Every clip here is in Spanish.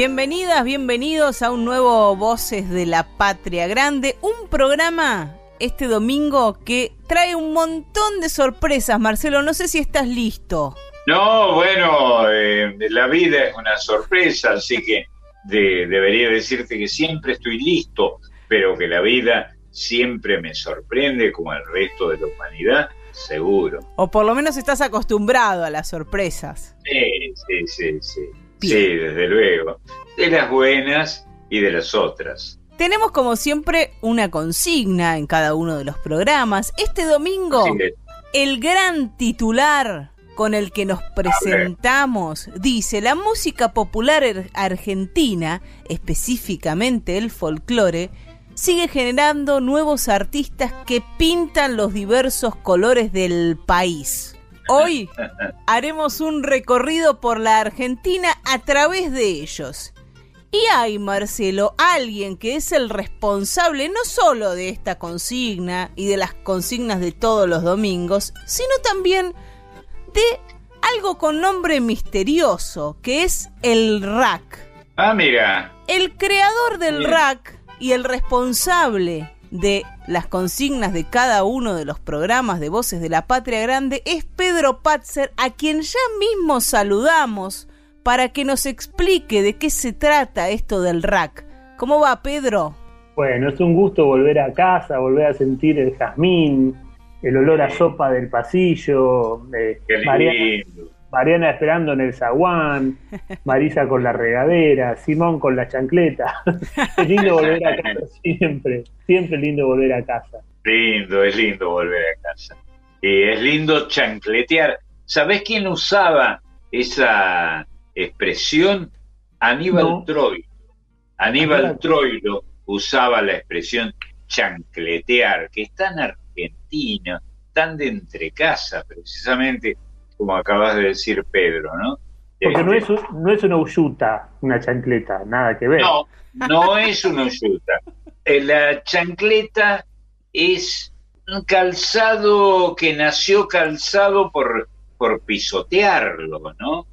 Bienvenidas, bienvenidos a un nuevo Voces de la Patria Grande, un programa este domingo que trae un montón de sorpresas. Marcelo, no sé si estás listo. No, bueno, eh, la vida es una sorpresa, así que debería decirte que siempre estoy listo, pero que la vida siempre me sorprende como el resto de la humanidad, seguro. O por lo menos estás acostumbrado a las sorpresas. Sí, sí, sí, sí. Sí, desde luego. De las buenas y de las otras. Tenemos como siempre una consigna en cada uno de los programas. Este domingo, el gran titular con el que nos presentamos dice, la música popular argentina, específicamente el folclore, sigue generando nuevos artistas que pintan los diversos colores del país. Hoy haremos un recorrido por la Argentina a través de ellos. Y hay, Marcelo, alguien que es el responsable no solo de esta consigna y de las consignas de todos los domingos, sino también de algo con nombre misterioso, que es el RAC. Ah, mira. El creador del RAC y el responsable de las consignas de cada uno de los programas de Voces de la Patria Grande es Pedro Patzer, a quien ya mismo saludamos para que nos explique de qué se trata esto del RAC. ¿Cómo va, Pedro? Bueno, es un gusto volver a casa, volver a sentir el jazmín, el olor a sopa del pasillo, eh, Mariana esperando en el zaguán, Marisa con la regadera, Simón con la chancleta. es lindo volver a casa siempre, siempre lindo volver a casa. Lindo, es lindo volver a casa. Y es lindo chancletear. ¿Sabés quién usaba esa expresión? Aníbal Troilo. Aníbal Troilo usaba la expresión chancletear, que está en Argentina, tan de entre casa, precisamente como acabas de decir Pedro, ¿no? Porque no es, no es una uyuta, una chancleta, nada que ver. No, no es una uyuta. Eh, la chancleta es un calzado que nació calzado por, por pisotearlo, ¿no?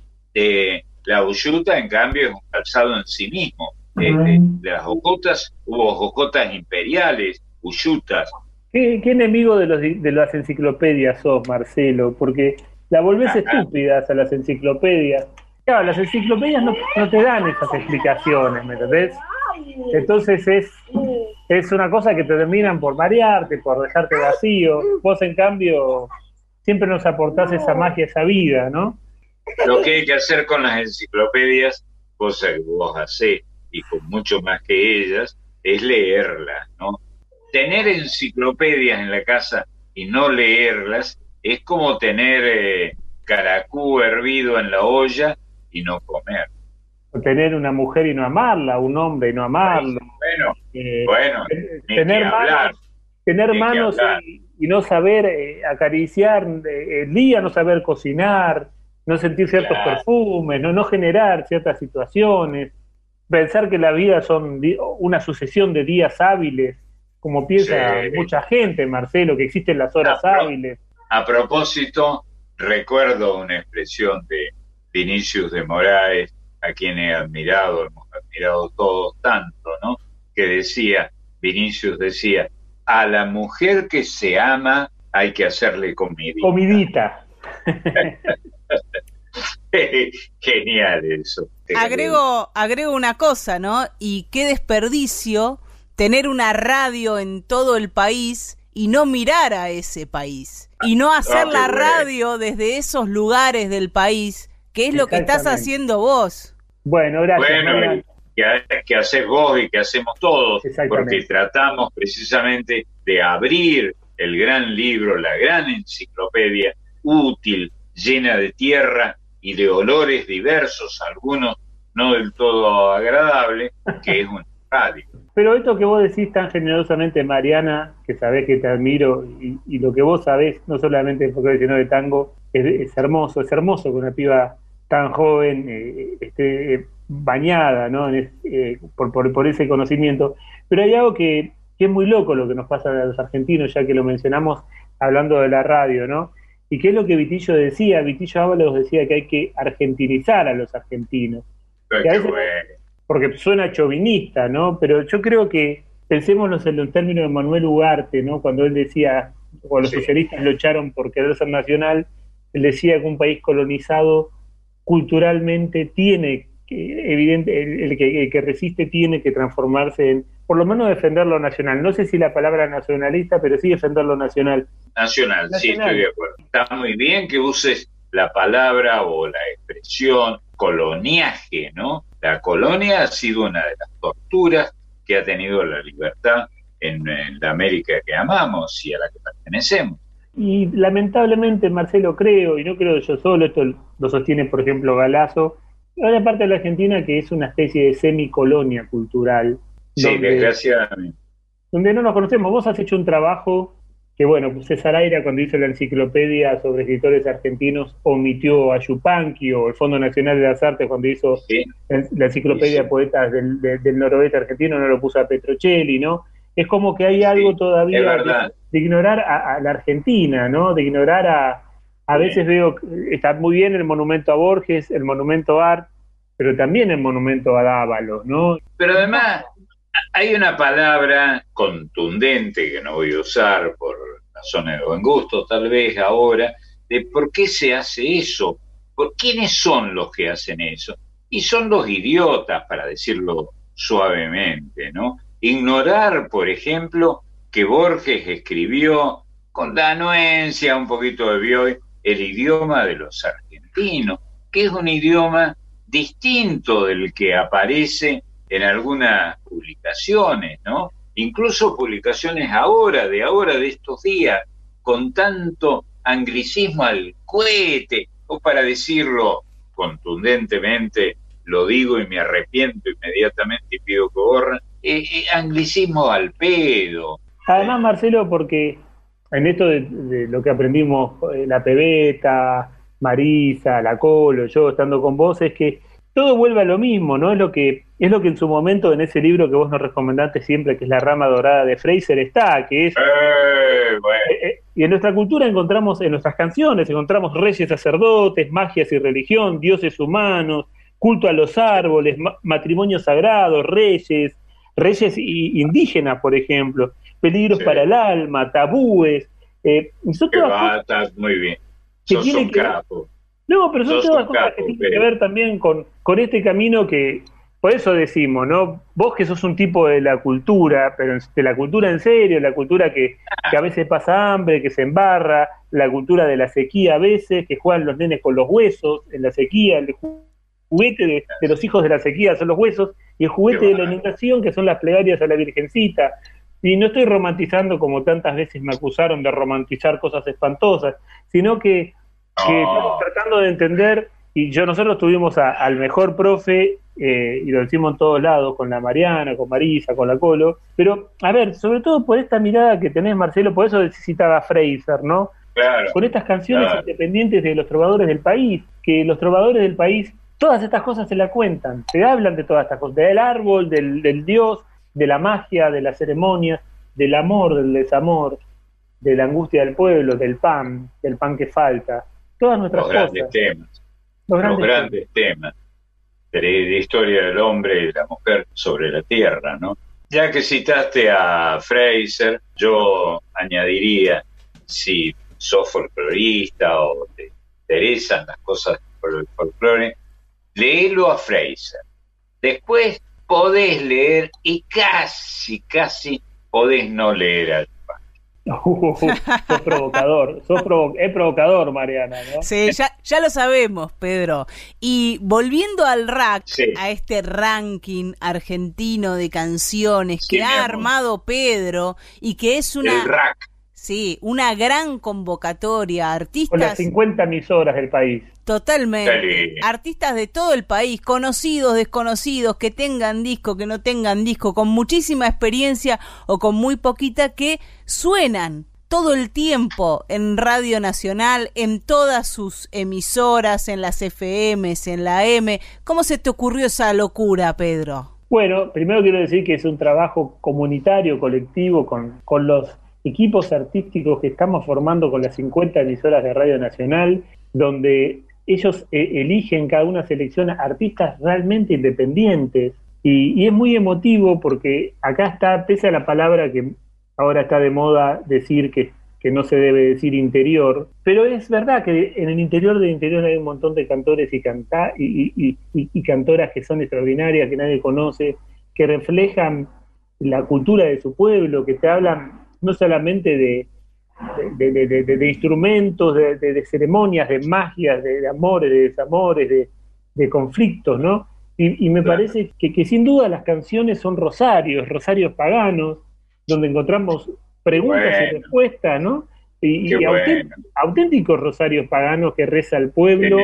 la uyuta, en cambio, es un calzado en sí mismo. de las jocotas, hubo jocotas imperiales, uyutas. ¿Qué, enemigo de, los, de las enciclopedias sos, Marcelo? Porque la volvés estúpidas a las enciclopedias. Claro, las enciclopedias no, te dan esas explicaciones, ¿me entendés? Entonces es, es una cosa que te terminan por marearte, por dejarte vacío. Vos, en cambio, siempre nos aportás esa magia, esa vida, ¿no? Lo que hay que hacer con las enciclopedias, cosa que vos hacés y con mucho más que ellas, es leerlas, ¿no? Tener enciclopedias en la casa y no leerlas es como tener eh, caracú hervido en la olla y no comer. O tener una mujer y no amarla, un hombre y no amarlo. Bueno, eh, bueno, tener manos, tener manos y, no saber eh, acariciar el día, no saber cocinar, no sentir ciertos perfumes, no, no generar ciertas situaciones, pensar que la vida son una sucesión de días hábiles, como piensa mucha gente, Marcelo, que existen las horas hábiles. A propósito, recuerdo una expresión de Vinicius de Moraes, a quien he admirado, hemos admirado todos tanto, ¿no? Que decía, Vinicius decía, a la mujer que se ama hay que hacerle comidita. Comidita. Genial eso. Agrego, agrego una cosa, ¿no? Y qué desperdicio tener una radio en todo el país y no mirar a ese país y no hacer la radio desde esos lugares del país, que es lo que estás haciendo vos. Bueno, gracias. Bueno, que, haces vos y que hacemos todos, porque tratamos precisamente de abrir el gran libro, la gran enciclopedia útil, llena de tierra y de olores diversos, algunos no del todo agradable, que es un radio. Pero esto que vos decís tan generosamente, Mariana, que sabés que te admiro, y, lo que vos sabés, no solamente porque sino de tango, es, hermoso, es hermoso que una piba tan joven eh, esté bañada ¿no? Eh, por, por, ese conocimiento. Pero hay algo que, que es muy loco lo que nos pasa a los argentinos, ya que lo mencionamos hablando de la radio, ¿no? ¿Y qué es lo que Vitillo decía? Vitillo Ábalos decía que hay que argentinizar a los argentinos. Porque suena chauvinista, ¿no? Pero yo creo que pensémonos en los términos de Manuel Ugarte, ¿no? Cuando él decía, o los socialistas lo echaron por querer ser nacional, él decía que un país colonizado culturalmente tiene que, evidente, el, que, el que resiste tiene que transformarse en por lo menos defender lo nacional. No sé si la palabra nacionalista, pero sí defender lo nacional. Nacional, sí, estoy de acuerdo. Está muy bien que uses la palabra o la expresión coloniaje, ¿no? La colonia ha sido una de las torturas que ha tenido la libertad en, la América que amamos y a la que pertenecemos. Y lamentablemente, Marcelo, creo, y no creo yo solo, esto lo sostiene, por ejemplo, Galazo, hay una parte de la Argentina que es una especie de semicolonia cultural, Sí, desgraciadamente. Donde no nos conocemos. Vos has hecho un trabajo que, bueno, César Aira, cuando hizo la enciclopedia sobre escritores argentinos, omitió a Yupanqui, o el Fondo Nacional de las Artes, cuando hizo la enciclopedia de poetas del, noroeste argentino, no lo puso a Petrocelli, ¿no? Es como que hay algo todavía de, ignorar a, la Argentina, ¿no? De ignorar a. A veces veo, está muy bien el monumento a Borges, el monumento a Art, pero también el monumento a Dávalos, ¿no? Pero además, hay una palabra contundente que no voy a usar por razones de buen gusto, tal vez ahora, de por qué se hace eso, por quiénes son los que hacen eso. Y son los idiotas, para decirlo suavemente, ¿no? Ignorar, por ejemplo, que Borges escribió con la anuencia, un poquito de Bioy, el idioma de los argentinos, que es un idioma distinto del que aparece en algunas publicaciones, ¿no? Incluso publicaciones ahora, de ahora, de estos días, con tanto anglicismo al cohete, o para decirlo contundentemente, lo digo y me arrepiento inmediatamente y pido que borren, eh, eh, anglicismo al pedo. Además, Marcelo, porque en esto de, lo que aprendimos, eh, la pebeta, Marisa, la Colo, yo estando con vos, es que todo vuelve a lo mismo, ¿no? Es lo que es lo que en su momento en ese libro que vos nos recomendaste siempre, que es La rama dorada de Fraser, está, que es... Eh, eh, eh, y en nuestra cultura encontramos, en nuestras canciones, encontramos reyes sacerdotes, magias y religión, dioses humanos, culto a los árboles, matrimonios sagrados, reyes, reyes indígenas, por ejemplo, peligros para el alma, tabúes. Eh, muy bien. Sos un capo. No, pero son todas cosas que tienen que ver también con, con este camino que, por eso decimos, ¿no? Vos que sos un tipo de la cultura, pero de la cultura en serio, la cultura que, a veces pasa hambre, que se embarra, la cultura de la sequía a veces, que juegan los nenes con los huesos en la sequía, el juguete de, de los hijos de la sequía son los huesos, y el juguete de la inundación, que son las plegarias a la Virgencita. Y no estoy romantizando como tantas veces me acusaron de romantizar cosas espantosas, sino que que estamos tratando de entender, y yo nosotros tuvimos al mejor profe, eh, y lo decimos en todos lados, con la Mariana, con Marisa, con la Colo, pero a ver, sobre todo por esta mirada que tenés, Marcelo, por eso necesitaba Fraser, ¿no? Claro, con estas canciones independientes de los trovadores del país, que los trovadores del país, todas estas cosas se la cuentan, se hablan de todas estas cosas, del árbol, del, del dios, de la magia, de las ceremonias, del amor, del desamor, de la angustia del pueblo, del pan, del pan que falta, todas nuestras los grandes temas. Los grandes, temas de la historia del hombre y la mujer sobre la tierra, ¿no? Ya que citaste a Fraser, yo añadiría, si sos folclorista o te interesan las cosas por el folclore, léelo a Fraser. Después podés leer y casi, casi podés no leer al Uh, sos provocador, sos es provocador, Mariana, ¿no? Sí, ya, ya lo sabemos, Pedro. Y volviendo al rack, a este ranking argentino de canciones que ha armado Pedro y que es una... El rack. Sí, una gran convocatoria, artistas. Con las 50 emisoras del país. Totalmente. Artistas de todo el país, conocidos, desconocidos, que tengan disco, que no tengan disco, con muchísima experiencia o con muy poquita, que suenan todo el tiempo en Radio Nacional, en todas sus emisoras, en las FMs, en la M. ¿Cómo se te ocurrió esa locura, Pedro? Bueno, primero quiero decir que es un trabajo comunitario, colectivo, con, con los equipos artísticos que estamos formando con las 50 emisoras de Radio Nacional, donde ellos eh, eligen, cada una selecciona artistas realmente independientes. Y, es muy emotivo porque acá está, pese a la palabra que ahora está de moda decir que, que no se debe decir interior, pero es verdad que en el interior del interior hay un montón de cantores y, canta, y, y cantoras que son extraordinarias, que nadie conoce, que reflejan la cultura de su pueblo, que te hablan no solamente de, de, instrumentos, de, ceremonias, de magias, de, amores, de desamores, de, conflictos, ¿no? Y, me parece que, que, sin duda las canciones son rosarios, rosarios paganos, donde encontramos preguntas y respuestas, ¿no? Y, auténticos rosarios paganos que reza el pueblo,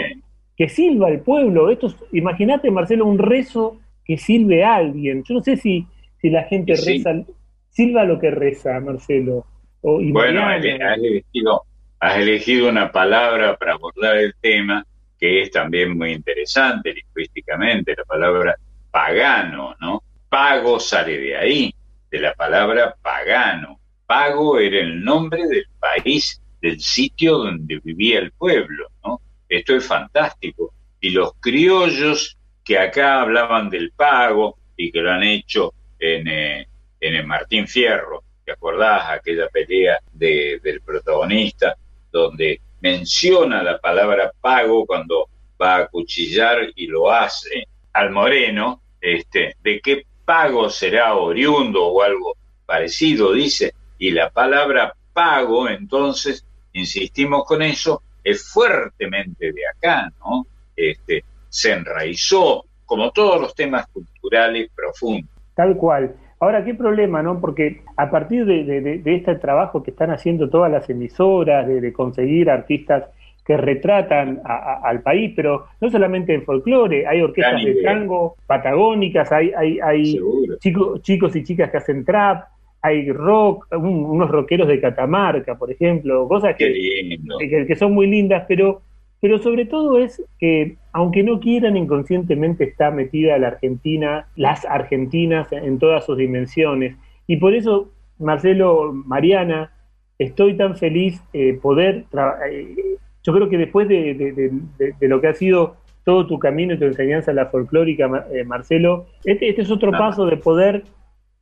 que silba el pueblo. Esto imagínate, Marcelo, un rezo que silbe a alguien. Yo no sé si, si la gente reza silba lo que reza, Marcelo. Bueno, has elegido, has elegido una palabra para abordar el tema que es también muy interesante lingüísticamente, la palabra pagano, ¿no? Pago sale de ahí, de la palabra pagano. Pago era el nombre del país, del sitio donde vivía el pueblo, ¿no? Esto es fantástico. Y los criollos que acá hablaban del pago y que lo han hecho en, eh, en el Martín Fierro, ¿te acordás aquella pelea del protagonista donde menciona la palabra pago cuando va a cuchillar y lo hace al moreno, este, de qué pago será oriundo o algo parecido, dice, y la palabra pago, entonces, insistimos con eso, es fuertemente de acá, ¿no? Este, se enraizó, como todos los temas culturales profundos. Tal cual. Ahora, qué problema, ¿no? Porque a partir de, este trabajo que están haciendo todas las emisoras, de, conseguir artistas que retratan al país, pero no solamente en folclore, hay orquestas de tango patagónicas, hay, hay, hay chicos, chicos y chicas que hacen trap, hay rock, unos rockeros de Catamarca, por ejemplo, cosas que, que, son muy lindas, pero pero sobre todo es que, aunque no quieran, inconscientemente está metida la Argentina, las argentinas en todas sus dimensiones. Y por eso, Marcelo, Mariana, estoy tan feliz eh, poder, eh, yo creo que después de, lo que ha sido todo tu camino y tu enseñanza en la folclórica, eh, Marcelo, este, este, es otro paso de poder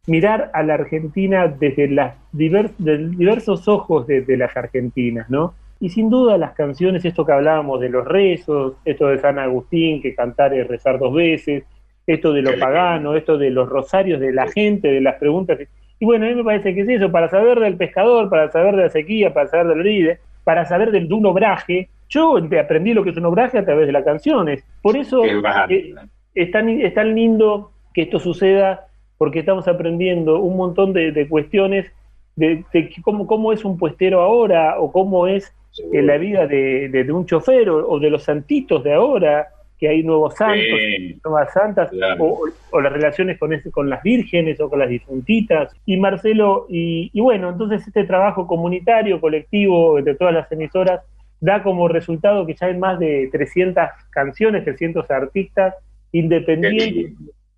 mirar a la Argentina desde las diversos ojos de, de las argentinas, ¿no? Y sin duda las canciones, esto que hablábamos de los rezos, esto de San Agustín, que cantar es rezar dos veces, esto de lo pagano, esto de los rosarios de la gente, de las preguntas. Y bueno, a mí me parece que es eso, para saber del pescador, para saber de la sequía, para saber del ride, para saber del, de un obraje. Yo aprendí lo que es un obraje a través de las canciones. Por eso eh, es, tan, es tan lindo que esto suceda, porque estamos aprendiendo un montón de, cuestiones de, de cómo, cómo es un puestero ahora o cómo es en la vida de, un chofer o, de los santitos de ahora, que hay nuevos santos, nuevas santas, o, las relaciones con, ese, con las vírgenes o con las difuntitas. Y Marcelo, y, bueno, entonces este trabajo comunitario, colectivo de todas las emisoras, da como resultado que ya hay más de 300 canciones, 300 artistas independientes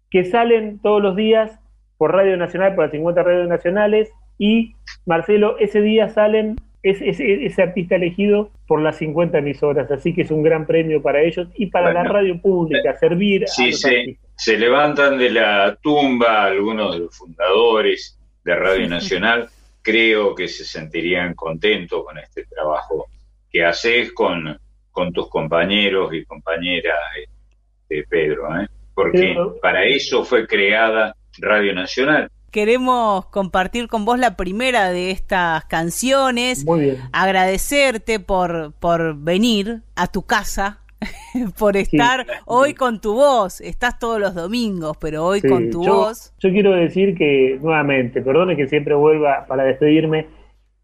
que salen todos los días por Radio Nacional, por las 50 radios nacionales, y Marcelo, ese día salen es, ese artista elegido por las 50 emisoras, así que es un gran premio para ellos y para la radio pública, servir a los se, se levantan de la tumba algunos de los fundadores de Radio Nacional, creo que se sentirían contentos con este trabajo que haces con, con tus compañeros y compañeras de este, Pedro, ¿eh? porque para eso fue creada Radio Nacional queremos compartir con vos la primera de estas canciones. Muy bien. Agradecerte por, por venir a tu casa, por estar hoy con tu voz. Estás todos los domingos, pero hoy con tu voz. Yo quiero decir que, nuevamente, perdone que siempre vuelva para despedirme,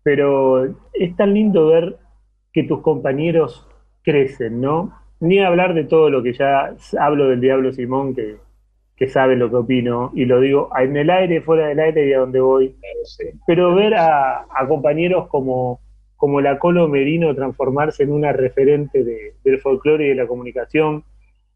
pero es tan lindo ver que tus compañeros crecen, ¿no? Ni hablar de todo lo que ya hablo del Diablo Simón, que, que sabe lo que opino, y lo digo en el aire, fuera del aire y a donde voy. Pero ver a, compañeros como, como la Colo Merino transformarse en una referente del folclore y de la comunicación,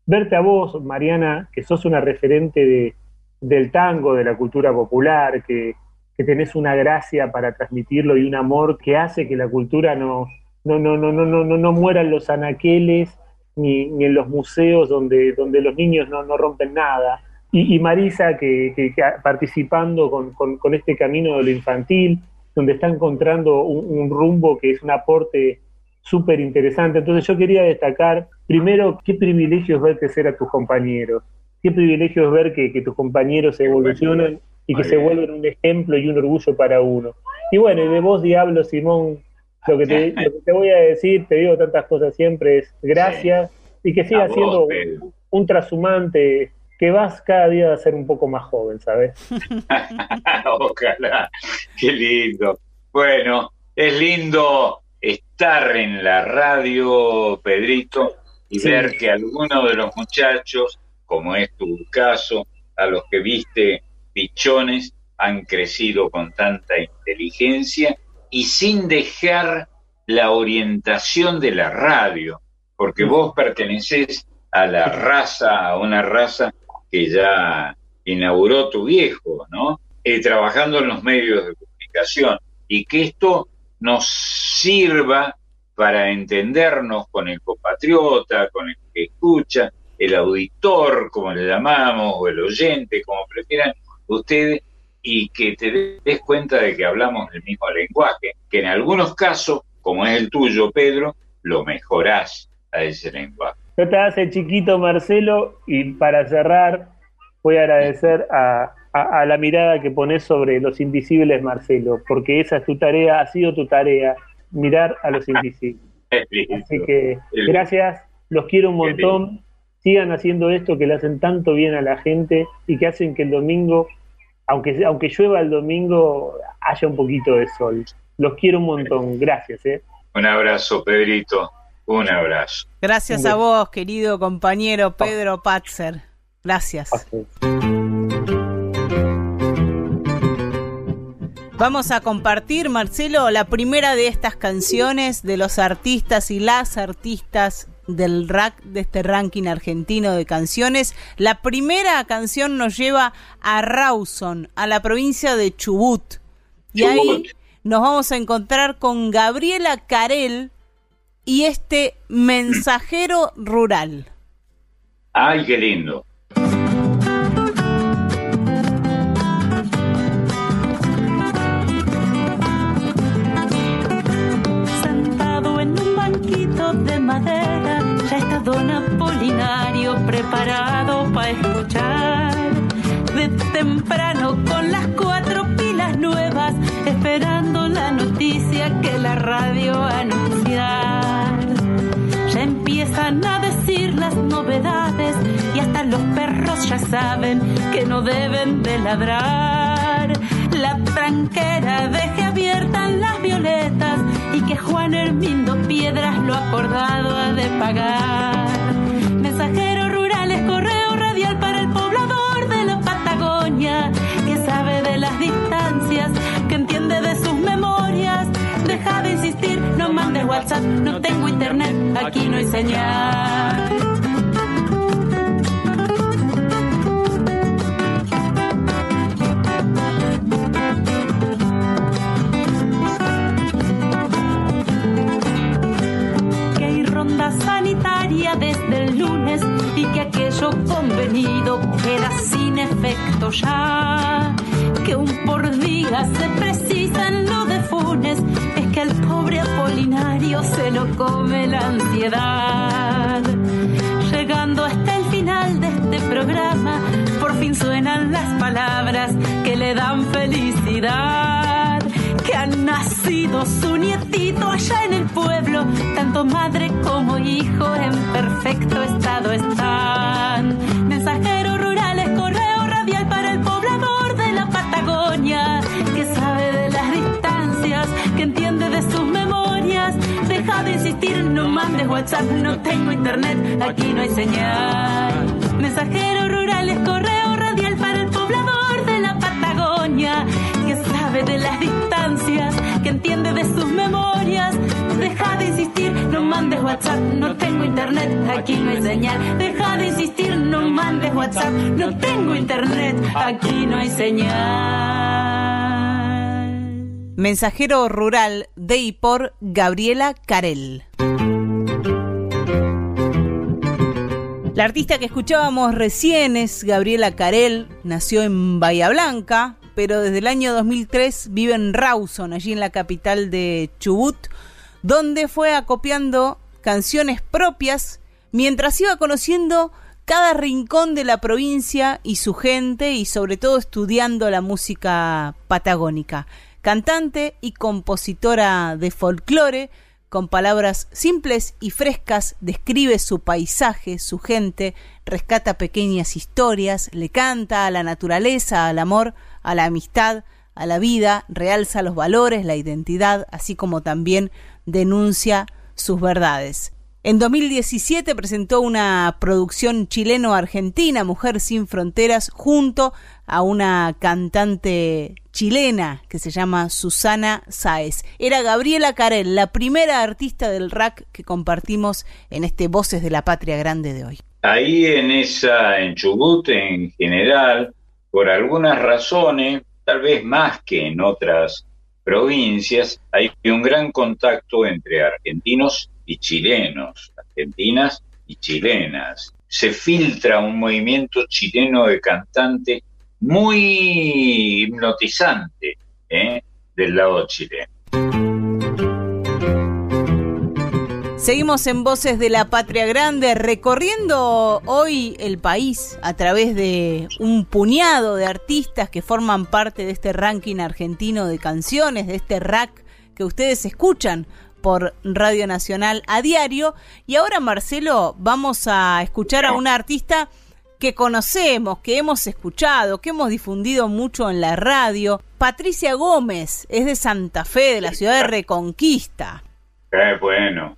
verte a vos, Mariana, que sos una referente de, del tango, de la cultura popular, que, que tenés una gracia para transmitirlo y un amor que hace que la cultura no, no, no, no, no, no, no muera en los anaqueles ni, ni en los museos donde, donde los niños no, no rompen nada. Y, Marisa, que, que, participando con, con, este camino de lo infantil, donde está encontrando un, rumbo que es un aporte súper interesante. Entonces yo quería destacar, primero, qué privilegio es ver crecer a tus compañeros, qué privilegio es ver que, que tus compañeros evolucionan y que se vuelven un ejemplo y un orgullo para uno. Y bueno, y de vos, Diablo, Simón, lo que, te, lo que te voy a decir, te digo tantas cosas siempre, es gracias y que sigas siendo un, trashumante, que vas cada día a ser un poco más joven, ¿sabes? Ojalá, qué lindo. Bueno, es lindo estar en la radio, Pedrito, y ver que algunos de los muchachos, como es tu caso, a los que viste pichones, han crecido con tanta inteligencia y sin dejar la orientación de la radio, porque vos perteneces a la raza, a una raza que ya inauguró tu viejo, ¿no? Eh, trabajando en los medios de comunicación y que esto nos sirva para entendernos con el compatriota, con el que escucha, el auditor, como le llamamos, o el oyente, como prefieran ustedes, y que te des cuenta de que hablamos el mismo lenguaje, que en algunos casos, como es el tuyo, Pedro, lo mejorás a ese lenguaje. Yo te hace chiquito, Marcelo, y para cerrar, voy a agradecer a, la mirada que pones sobre los invisibles, Marcelo, porque esa es tu tarea, ha sido tu tarea, mirar a los invisibles. Así que gracias, los quiero un montón, sigan haciendo esto que le hacen tanto bien a la gente y que hacen que el domingo aunque, aunque llueva el domingo, haya un poquito de sol. Los quiero un montón. Gracias. ¿eh? Un abrazo, Pedrito. Un abrazo. Gracias a vos, querido compañero Pedro Patzer. Gracias. Vamos a compartir, Marcelo, la primera de estas canciones de los artistas y las artistas del rack de este ranking argentino de canciones. La primera canción nos lleva a Rawson, a la provincia de Chubut. Y ahí nos vamos a encontrar con Gabriela Carel y este mensajero rural. Ay, qué lindo. Sentado en un banquito de madera don Apolinario preparado para escuchar. De temprano con las cuatro pilas nuevas, esperando la noticia que la radio anunciar. Ya empiezan a decir las novedades y hasta los perros ya saben que no deben de ladrar. La tranquera deje abiertas las violetas y que Juan Hermindo Piedras lo acordado ha de pagar. Mensajeros rurales, correo radial para el poblador de la Patagonia, que sabe de las distancias, No tengo internet, aquí no hay señal. sanitaria desde el lunes y que aquello convenido queda sin efecto ya. Que un por día se precisa en lo de Funes, que pobre Apolinario se lo come la ansiedad. Llegando hasta el final de este programa, por fin suenan las palabras que le dan felicidad que han nacido su nietito allá en el pueblo, tanto madre como hijo en perfecto estado están. Mensajeros rurales, correo radial para el poblador de la Patagonia, que WhatsApp, no tengo internet, aquí no hay señal. Mensajeros rurales, correo radial para el poblador de la Patagonia, que sabe de las distancias, que entiende de sus memorias. Deja de insistir, no mandes WhatsApp, no tengo internet, aquí no hay señal. Deja de insistir, no mandes WhatsApp, no tengo internet, aquí no hay señal. Mensajero rural de y por Gabriela Carel. La artista que escuchábamos recién es Gabriela Carel, nació en Bahía Blanca, pero desde el año 2003 vive en Rawson, allí en la capital de Chubut, donde fue acopiando canciones propias mientras iba conociendo cada rincón de la provincia y su gente y sobre todo estudiando la música patagónica. Cantante y compositora de folclore, con palabras simples y frescas describe su paisaje, su gente, rescata pequeñas historias, le canta a la naturaleza, al amor, a la amistad, a la vida, realza los valores, la identidad, así como también denuncia sus verdades. En 2017 presentó una producción chileno-argentina, Mujer sin Fronteras, junto a una cantante chilena que se llama Susana Sáez. Era Gabriela Carel, la primera artista del rack que compartimos en este Voces de la Patria Grande de hoy. Ahí en esa, en Chubut en general, por algunas razones, tal vez más que en otras provincias, hay un gran contacto entre argentinos y chilenos, argentinas y chilenas. Se filtra un movimiento chileno de cantantes muy hipnotizante ¿eh? del lado chileno. Seguimos en Voces de la Patria Grande, recorriendo hoy el país a través de un puñado de artistas que forman parte de este ranking argentino de canciones, de este rack que ustedes escuchan por Radio Nacional a diario. Y ahora, Marcelo, vamos a escuchar a una artista que conocemos, que hemos escuchado, que hemos difundido mucho en la radio. Patricia Gómez es de Santa Fe, de la ciudad de Reconquista. Eh, bueno,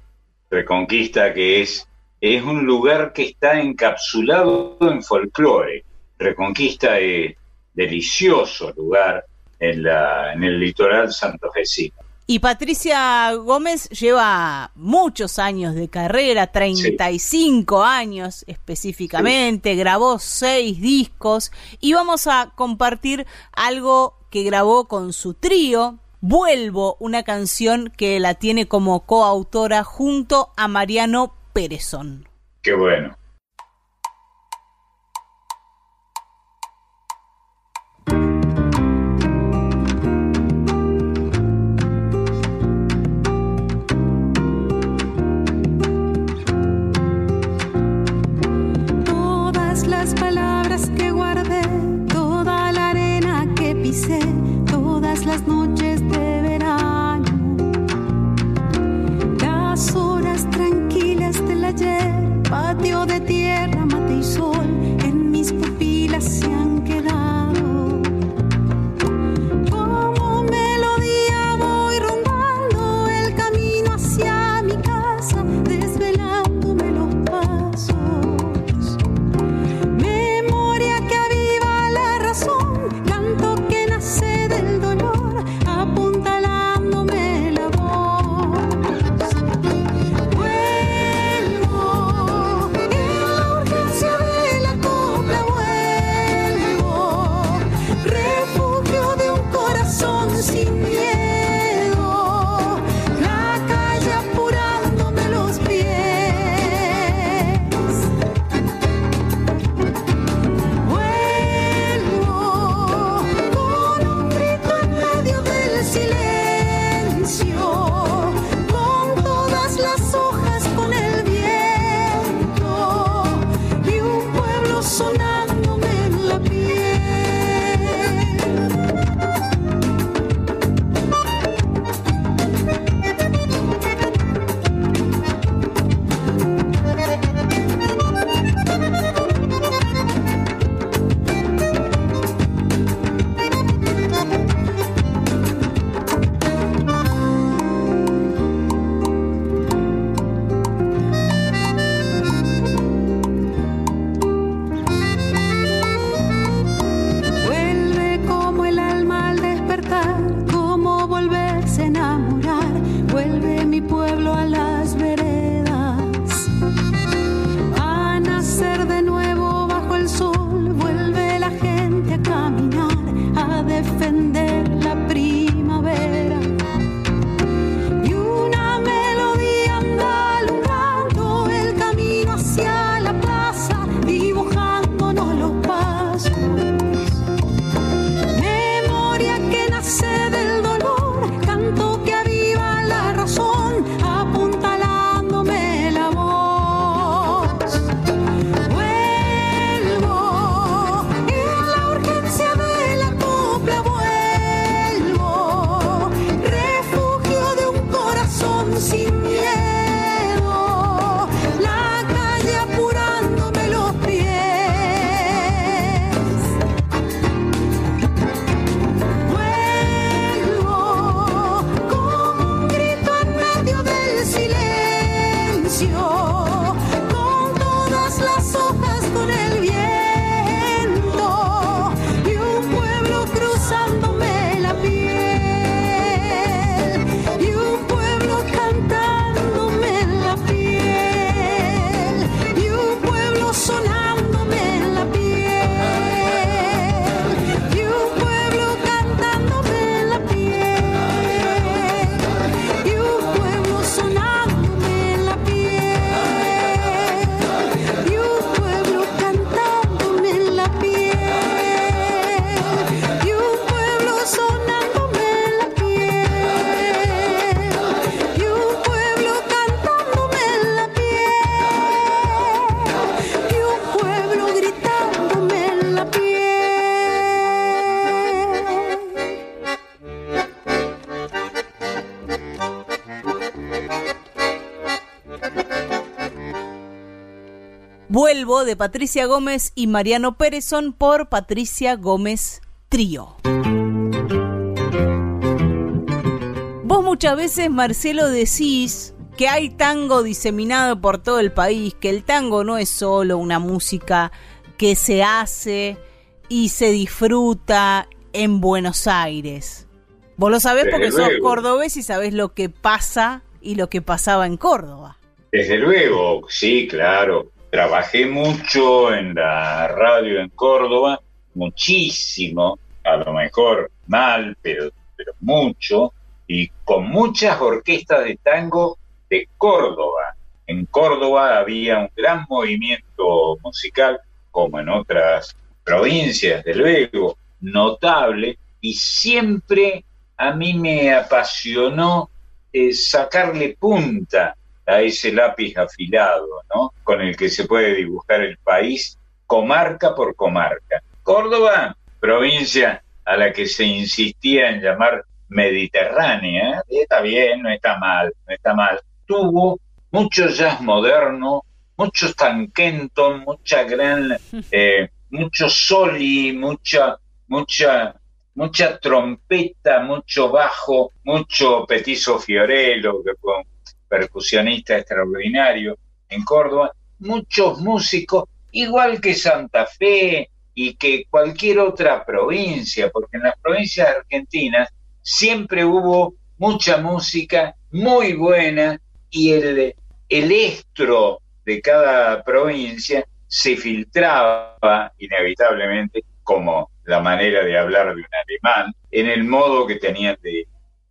Reconquista, que es, es un lugar que está encapsulado en folclore. Reconquista es delicioso lugar en, la, en el litoral santofesino. Y Patricia Gómez lleva muchos años de carrera, 35 años específicamente, grabó seis discos y vamos a compartir algo que grabó con su trío, Vuelvo, una canción que la tiene como coautora junto a Mariano Pérezón. Qué bueno. Las palabras que guardé, toda la arena que pisé, todas las noches patio de tierra, mate y sol, en mis pupilas se han quedado. De Patricia Gómez y Mariano Pérezón por Patricia Gómez Trío. Vos muchas veces, Marcelo, decís que hay tango diseminado por todo el país, que el tango no es solo una música que se hace y se disfruta en Buenos Aires. Vos lo sabés porque sos cordobés y sabés lo que pasa y lo que pasaba en Córdoba. Desde luego, sí, claro. Trabajé mucho en la radio en Córdoba, muchísimo, a lo mejor mal, pero, mucho y con muchas orquestas de tango de Córdoba. En Córdoba había un gran movimiento musical, como en otras provincias, de luego, notable, y siempre a mí me apasionó eh, sacarle punta a ese lápiz afilado, ¿no? Con el que se puede dibujar el país comarca por comarca. Córdoba, provincia a la que se insistía en llamar mediterránea, está bien, no está mal, no está mal. Tuvo mucho jazz moderno, mucho Stan Kenton, mucha gran, eh, mucho soli, mucha, mucha, mucha trompeta, mucho bajo, mucho petizo Fiorello, que fue un percusionista extraordinario en Córdoba, muchos músicos, igual que Santa Fe y que cualquier otra provincia, porque en las provincias argentinas siempre hubo mucha música muy buena y el, el estro de cada provincia se filtraba inevitablemente como la manera de hablar de un alemán en el modo que tenían de,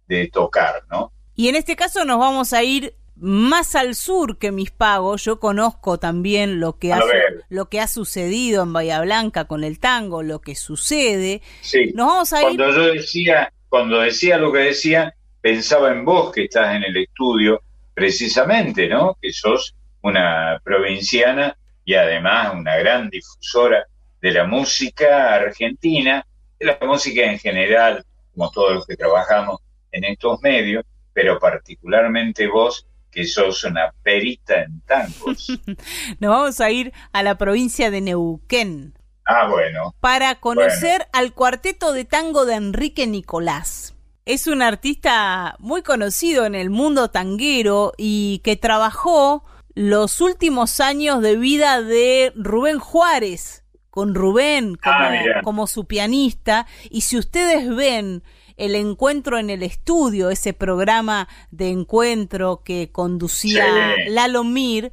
de tocar, ¿no? Y en este caso nos vamos a ir más al sur que mis pagos. Yo conozco también lo que, ha, lo que ha sucedido en Bahía Blanca con el tango, lo que sucede. Sí. Nos vamos a Cuando yo decía cuando decía lo que decía, pensaba en vos que estás en el estudio, precisamente, ¿no? Que sos una provinciana y además una gran difusora de la música argentina, de la música en general, como todos los que trabajamos en estos medios, pero particularmente vos, que sos una perita en tangos. Nos vamos a ir a la provincia de Neuquén. Ah, bueno. Para conocer al cuarteto de tango de Enrique Nicolás. Es un artista muy conocido en el mundo tanguero y que trabajó los últimos años de vida de Rubén Juárez, con Rubén como, ah, como su pianista. Y si ustedes ven el encuentro en el estudio, ese programa de encuentro que conducía Lalo Mir,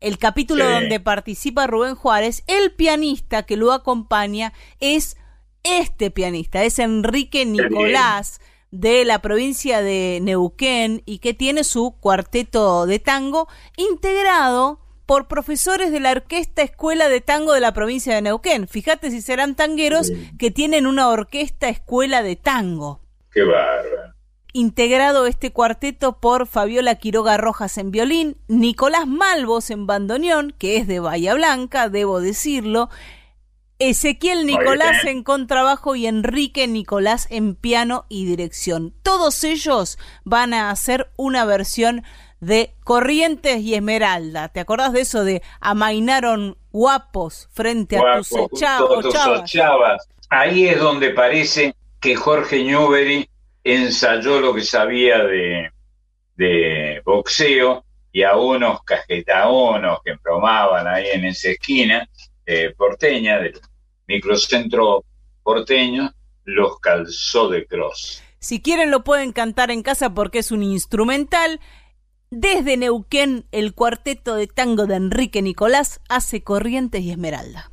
el capítulo donde participa Rubén Juárez, el pianista que lo acompaña es este pianista, es Enrique Nicolás de la provincia de Neuquén y que tiene su cuarteto de tango integrado por profesores de la Orquesta Escuela de Tango de la provincia de Neuquén. Fíjate si serán tangueros que tienen una orquesta escuela de tango. Qué bárbaro integrado este cuarteto por Fabiola Quiroga Rojas en violín, Nicolás Malvos en bandoneón, que es de Bahía Blanca, debo decirlo, Ezequiel Nicolás en contrabajo y Enrique Nicolás en piano y dirección. Todos ellos van a hacer una versión de Corrientes y Esmeralda. ¿Te acordás de eso de amainaron guapos frente a tus chavas? Ahí es donde parece que Jorge Newbery ensayó lo que sabía de, de boxeo y a unos cajetaonos que promaban ahí en esa esquina eh, porteña, del microcentro porteño, los calzó de cross. Si quieren lo pueden cantar en casa porque es un instrumental. Desde Neuquén, el cuarteto de tango de Enrique Nicolás hace Corrientes y Esmeralda.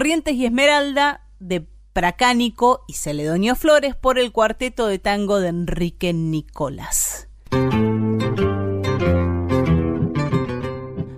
Corrientes y Esmeralda de Pracánico y Celedonio Flores por el cuarteto de tango de Enrique Nicolás.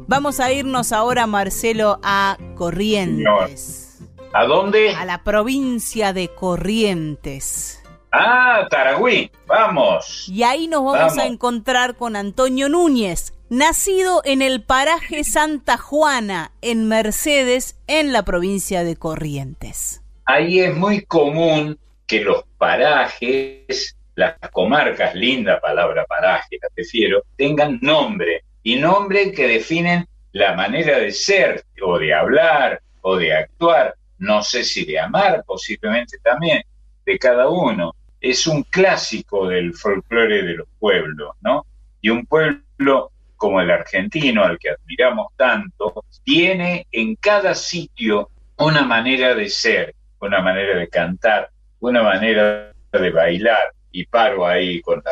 Vamos a irnos ahora, Marcelo, a Corrientes. ¿A dónde? A la provincia de Corrientes. Ah, Taragüí, vamos. Y ahí nos vamos, a encontrar con Antonio Núñez, nacido en el paraje Santa Juana, en Mercedes, en la provincia de Corrientes. Ahí es muy común que los parajes, las comarcas, linda palabra paraje, la prefiero, tengan nombre y nombre que definen la manera de ser o de hablar o de actuar, no sé si de amar posiblemente también, de cada uno. Es un clásico del folclore de los pueblos, ¿no? Y un pueblo como el argentino, al que admiramos tanto, tiene en cada sitio una manera de ser, una manera de cantar, una manera de bailar, y paro ahí con,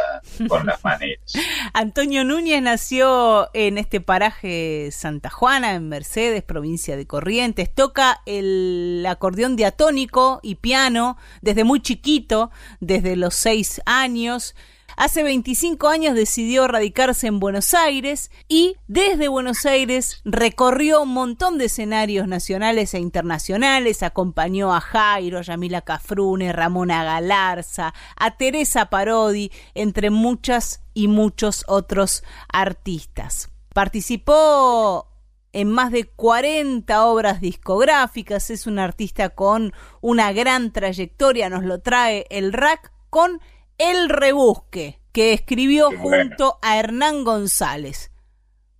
con las maneras. Antonio Núñez nació en este paraje Santa Juana, en Mercedes, provincia de Corrientes. Toca el acordeón diatónico y piano desde muy chiquito, desde los seis años. Hace 25 años decidió radicarse en Buenos Aires y desde Buenos Aires recorrió un montón de escenarios nacionales e internacionales, acompañó a Jairo, a Yamila Cafrune, Ramona Galarza, a Teresa Parodi, entre muchas y muchos otros artistas. Participó en más de 40 obras discográficas, es un artista con una gran trayectoria, nos lo trae el rack con el Rebusque, que escribió junto a Hernán González.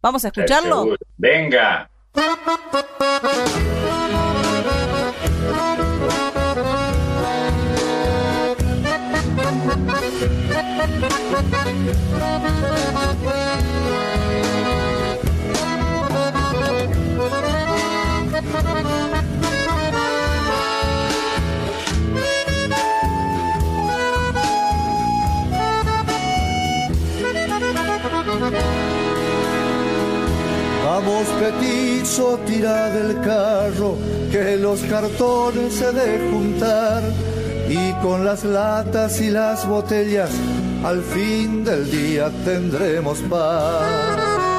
¿Vamos a escucharlo? Venga. Vamos petizo, tira del carro, que los cartones se de juntar y con las latas y las botellas al fin del día tendremos paz.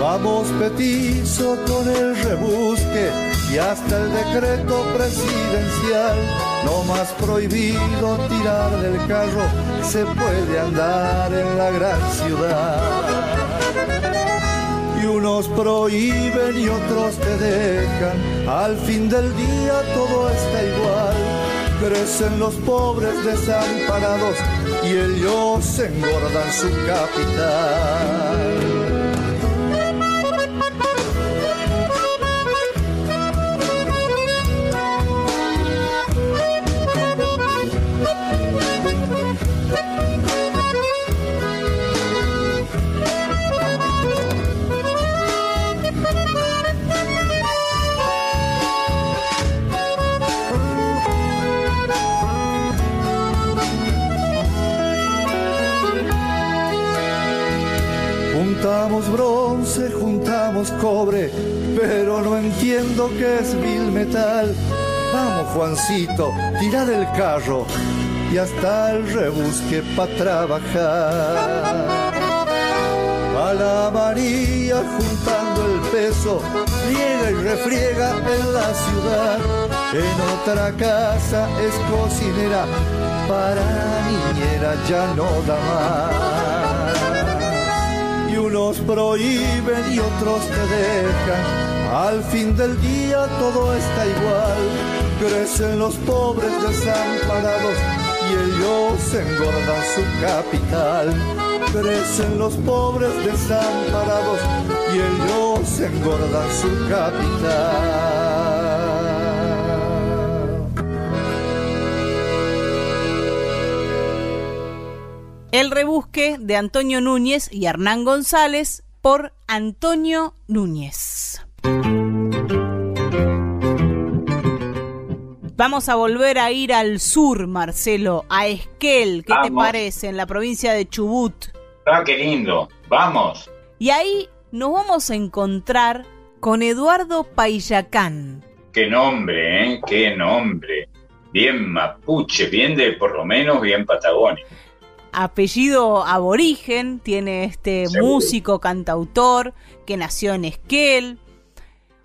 Vamos petizo con el rebusque y hasta el decreto presidencial, no más prohibido tirar del carro, se puede andar en la gran ciudad y unos prohíben y otros te dejan. Al fin del día todo está igual. Crecen los pobres desamparados y ellos engordan su capital. Juntamos bronce, juntamos cobre, pero no entiendo qué es vil metal. Vamos, Juancito, tira del carro y hasta el rebusque para trabajar. A la María juntando el peso, friega y refriega en la ciudad. En otra casa es cocinera, para niñera ya no da más prohíben y otros te dejan. Al fin del día todo está igual. Crecen los pobres desamparados y ellos engordan su capital. Crecen los pobres desamparados y ellos engordan su capital. El rebusque de Antonio Núñez y Hernán González por Antonio Núñez. Vamos a volver a ir al sur, Marcelo, a Esquel. ¿Qué te parece? En la provincia de Chubut. Ah, qué lindo. Vamos. Y ahí nos vamos a encontrar con Eduardo Payacán. qué nombre, ¿eh? Qué nombre. Bien mapuche, bien de por lo menos bien patagónico. Apellido aborigen, tiene este músico, cantautor, que nació en Esquel,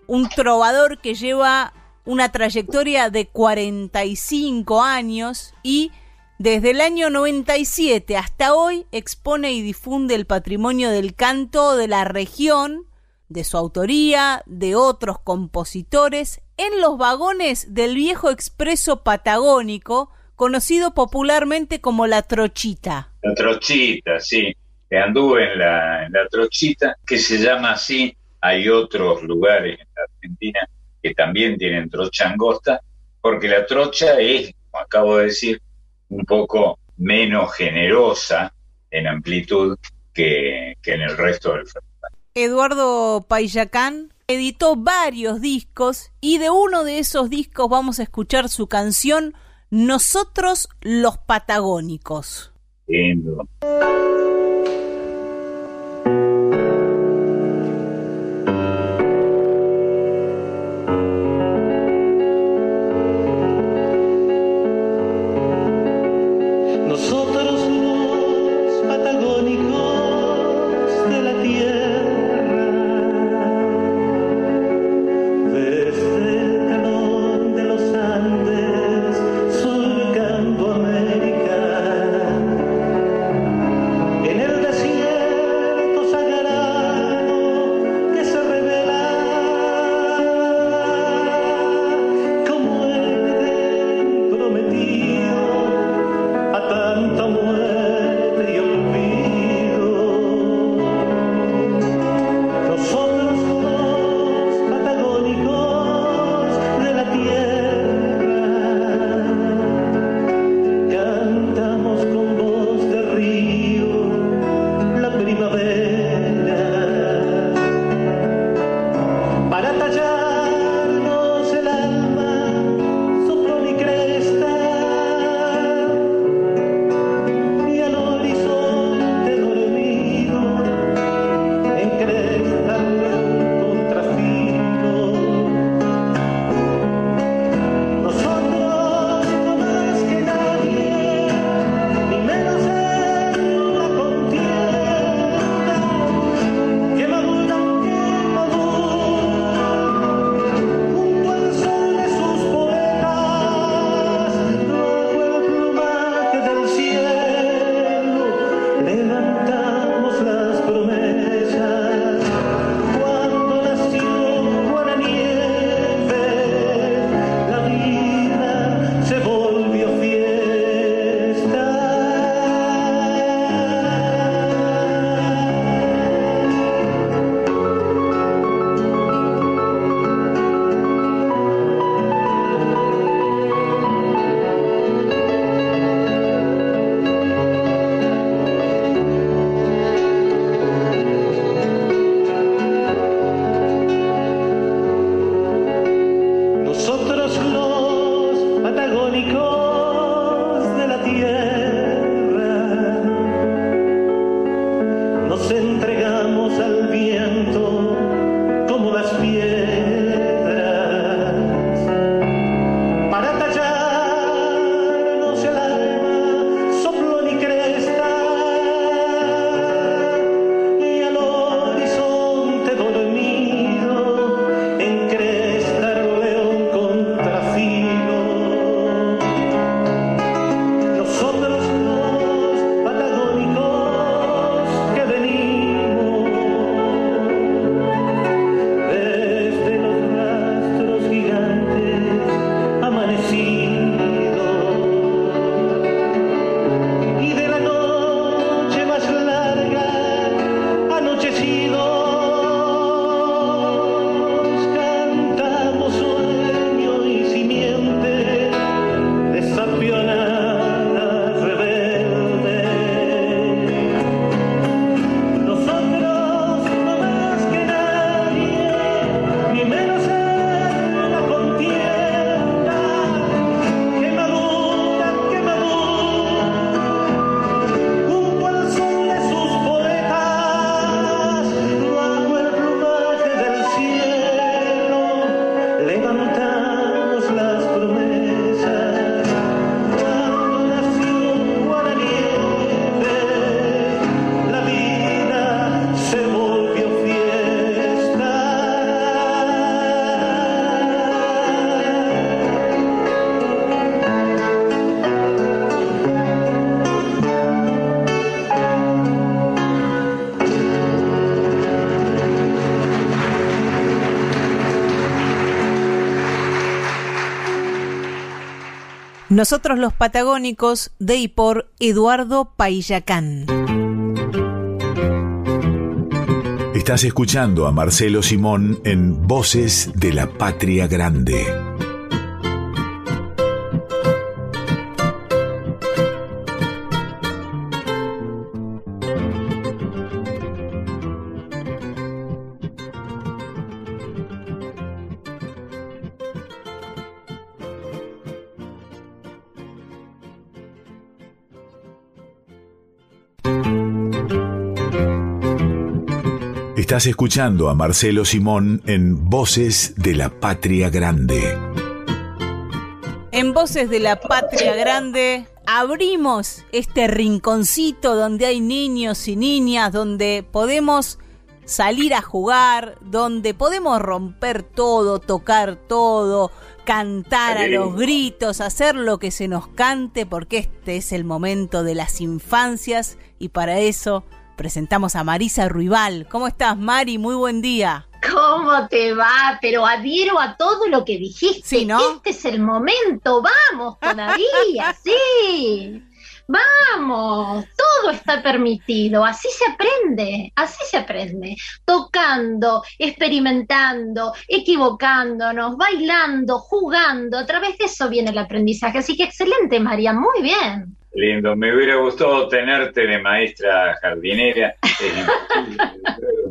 un trovador que lleva una trayectoria de 45 años y desde el año 97 hasta hoy expone y difunde el patrimonio del canto de la región, de su autoría, de otros compositores, en los vagones del viejo expreso patagónico, conocido popularmente como la Trochita. La Trochita, sí. Que anduve en la, en la Trochita, que se llama así. Hay otros lugares en la Argentina que también tienen trocha angosta, porque la trocha es, como acabo de decir, un poco menos generosa en amplitud que, en el resto del festival. Eduardo Payacán editó varios discos y de uno de esos discos vamos a escuchar su canción Nosotros los Patagónicos. Nosotros los Patagónicos de y por Eduardo Paillacán. Estás escuchando a Marcelo Simón en Voces de la Patria Grande. Estás escuchando a Marcelo Simón en Voces de la Patria Grande. En Voces de la Patria Grande abrimos este rinconcito donde hay niños y niñas, donde podemos salir a jugar, donde podemos romper todo, tocar todo, cantar a los gritos, hacer lo que se nos cante, porque este es el momento de las infancias y para eso presentamos a Marisa Ruibal. ¿Cómo estás, Mari? Muy buen día. ¿Cómo te va? Pero adhiero a todo lo que dijiste. Sí, ¿no? Este es el momento, vamos todavía, sí. Vamos, todo está permitido, así se aprende, así se aprende, tocando, experimentando, equivocándonos, bailando, jugando, a través de eso viene el aprendizaje. Así que excelente, María, muy bien. Lindo, me hubiera gustado tenerte de maestra jardinera.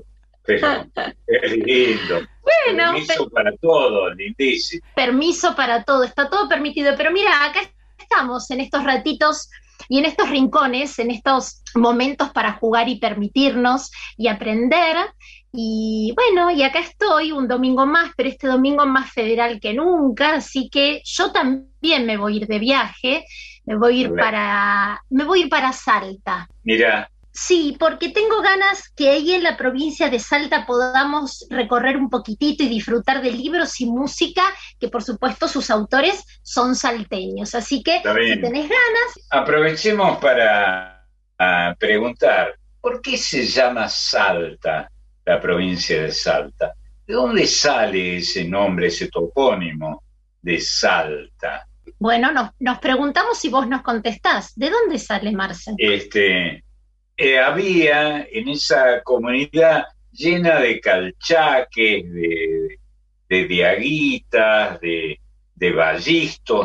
pero es lindo. Bueno, permiso para todo, lindísimo. Permiso para todo, está todo permitido. Pero mira, acá estamos en estos ratitos y en estos rincones, en estos momentos para jugar y permitirnos y aprender. Y bueno, y acá estoy un domingo más, pero este domingo más federal que nunca, así que yo también me voy a ir de viaje me voy a ir para, me voy a ir para Salta. Mira. Sí, porque tengo ganas que ahí en la provincia de Salta podamos recorrer un poquitito y disfrutar de libros y música, que por supuesto sus autores son salteños. Así que si tenés ganas. Aprovechemos para preguntar, ¿por qué se llama Salta, la provincia de Salta? ¿De dónde sale ese nombre, ese topónimo de Salta? Bueno, nos, preguntamos si vos nos contestás. ¿De dónde sale Marce? Este, eh, había en esa comunidad llena de calchaques, de, de diaguitas, de, de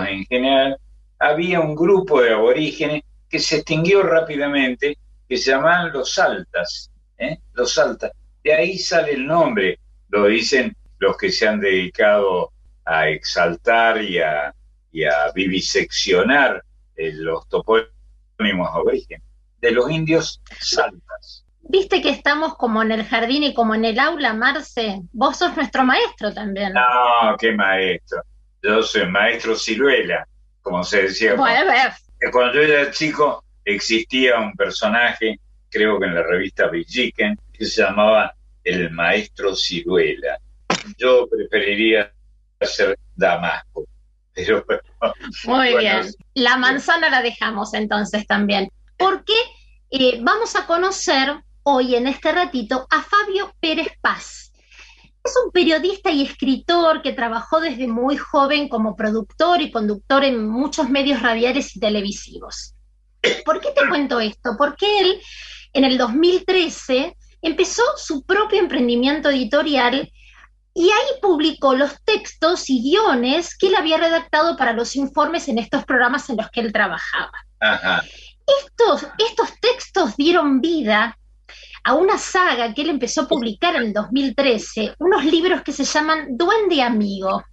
en general, había un grupo de aborígenes que se extinguió rápidamente, que se llamaban los saltas, ¿eh? los saltas. De ahí sale el nombre, lo dicen los que se han dedicado a exaltar y a, y a viviseccionar eh, los topónimos origen de los indios saltas. Viste que estamos como en el jardín y como en el aula, Marce. Vos sos nuestro maestro también. No, qué maestro. Yo soy maestro ciruela, como se decía. Bueno, cuando, cuando yo era chico existía un personaje, creo que en la revista Villiquen, que se llamaba el maestro ciruela. Yo preferiría ser Damasco. Muy bien. La manzana la dejamos entonces también. Porque eh, vamos a conocer hoy en este ratito a Fabio Pérez Paz. Es un periodista y escritor que trabajó desde muy joven como productor y conductor en muchos medios radiales y televisivos. ¿Por qué te cuento esto? Porque él en el 2013 empezó su propio emprendimiento editorial y ahí publicó los textos y guiones que él había redactado para los informes en estos programas en los que él trabajaba. Estos, estos textos dieron vida a una saga que él empezó a publicar en el 2013, unos libros que se llaman Duende Amigo.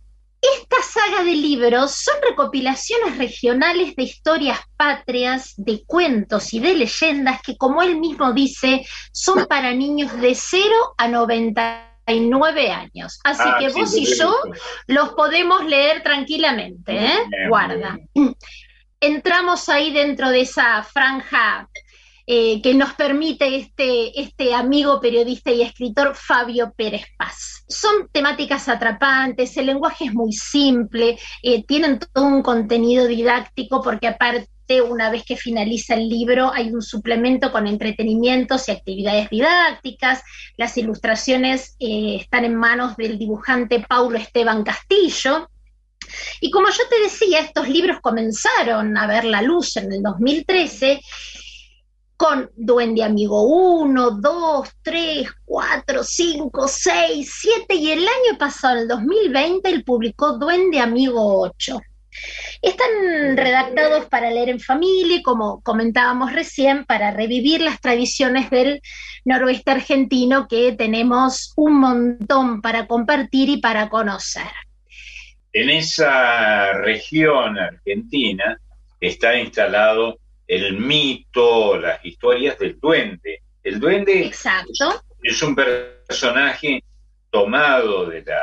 Esta saga de libros son recopilaciones regionales de historias patrias, de cuentos y de leyendas que, como él mismo dice, son para niños de 0 a 90 nueve años. Así ah, que vos y yo los podemos leer tranquilamente, ¿eh? Guarda. Entramos ahí dentro de esa franja eh, que nos permite este, este amigo periodista y escritor Fabio Pérez Paz. Son temáticas atrapantes, el lenguaje es muy simple, eh, tienen todo un contenido didáctico porque aparte una vez que finaliza el libro, hay un suplemento con entretenimientos y actividades didácticas. Las ilustraciones eh, están en manos del dibujante Paulo Esteban Castillo. Y como yo te decía, estos libros comenzaron a ver la luz en el 2013 con Duende Amigo 1, 2, 3, 4, 5, 6, 7 y el año pasado, el 2020, él publicó Duende Amigo 8. Están redactados para leer en familia, como comentábamos recién, para revivir las tradiciones del noroeste argentino que tenemos un montón para compartir y para conocer. En esa región argentina está instalado el mito, las historias del duende. El duende Exacto. es un personaje tomado de la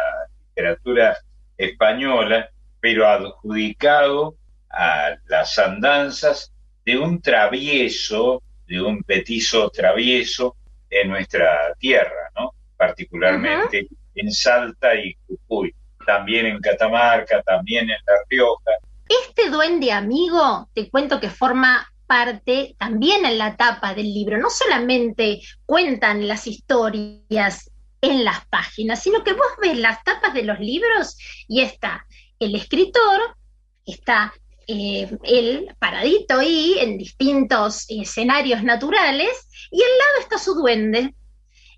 literatura española, pero adjudicado a las andanzas de un travieso, de un petizo travieso en nuestra tierra, ¿no? Particularmente en Salta y Jujuy, también en Catamarca, también en La Rioja. Este duende amigo, te cuento que forma parte también en la tapa del libro. No solamente cuentan las historias en las páginas, sino que vos ves las tapas de los libros y está el escritor, está eh, él paradito ahí en distintos escenarios naturales y al lado está su duende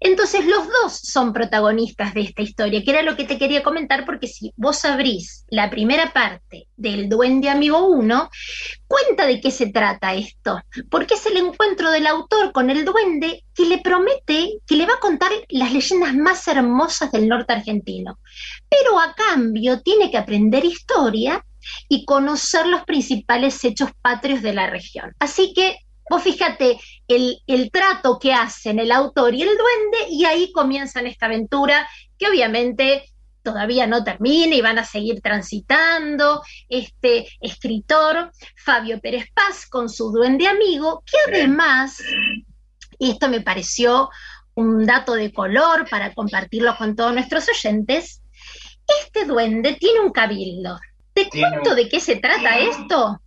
entonces los dos son protagonistas de esta historia, que era lo que te quería comentar, porque si vos abrís la primera parte del Duende Amigo 1, cuenta de qué se trata esto, porque es el encuentro del autor con el duende que le promete que le va a contar las leyendas más hermosas del norte argentino, pero a cambio tiene que aprender historia y conocer los principales hechos patrios de la región. Así que Vos fíjate el, trato que hacen el autor y el duende y ahí comienzan esta aventura que obviamente todavía no termina y van a seguir transitando. Este escritor, Fabio Pérez Paz, con su duende amigo, que además, y esto me pareció un dato de color para compartirlo con todos nuestros oyentes, este duende tiene un cabildo. ¿Te cuento de qué se trata esto?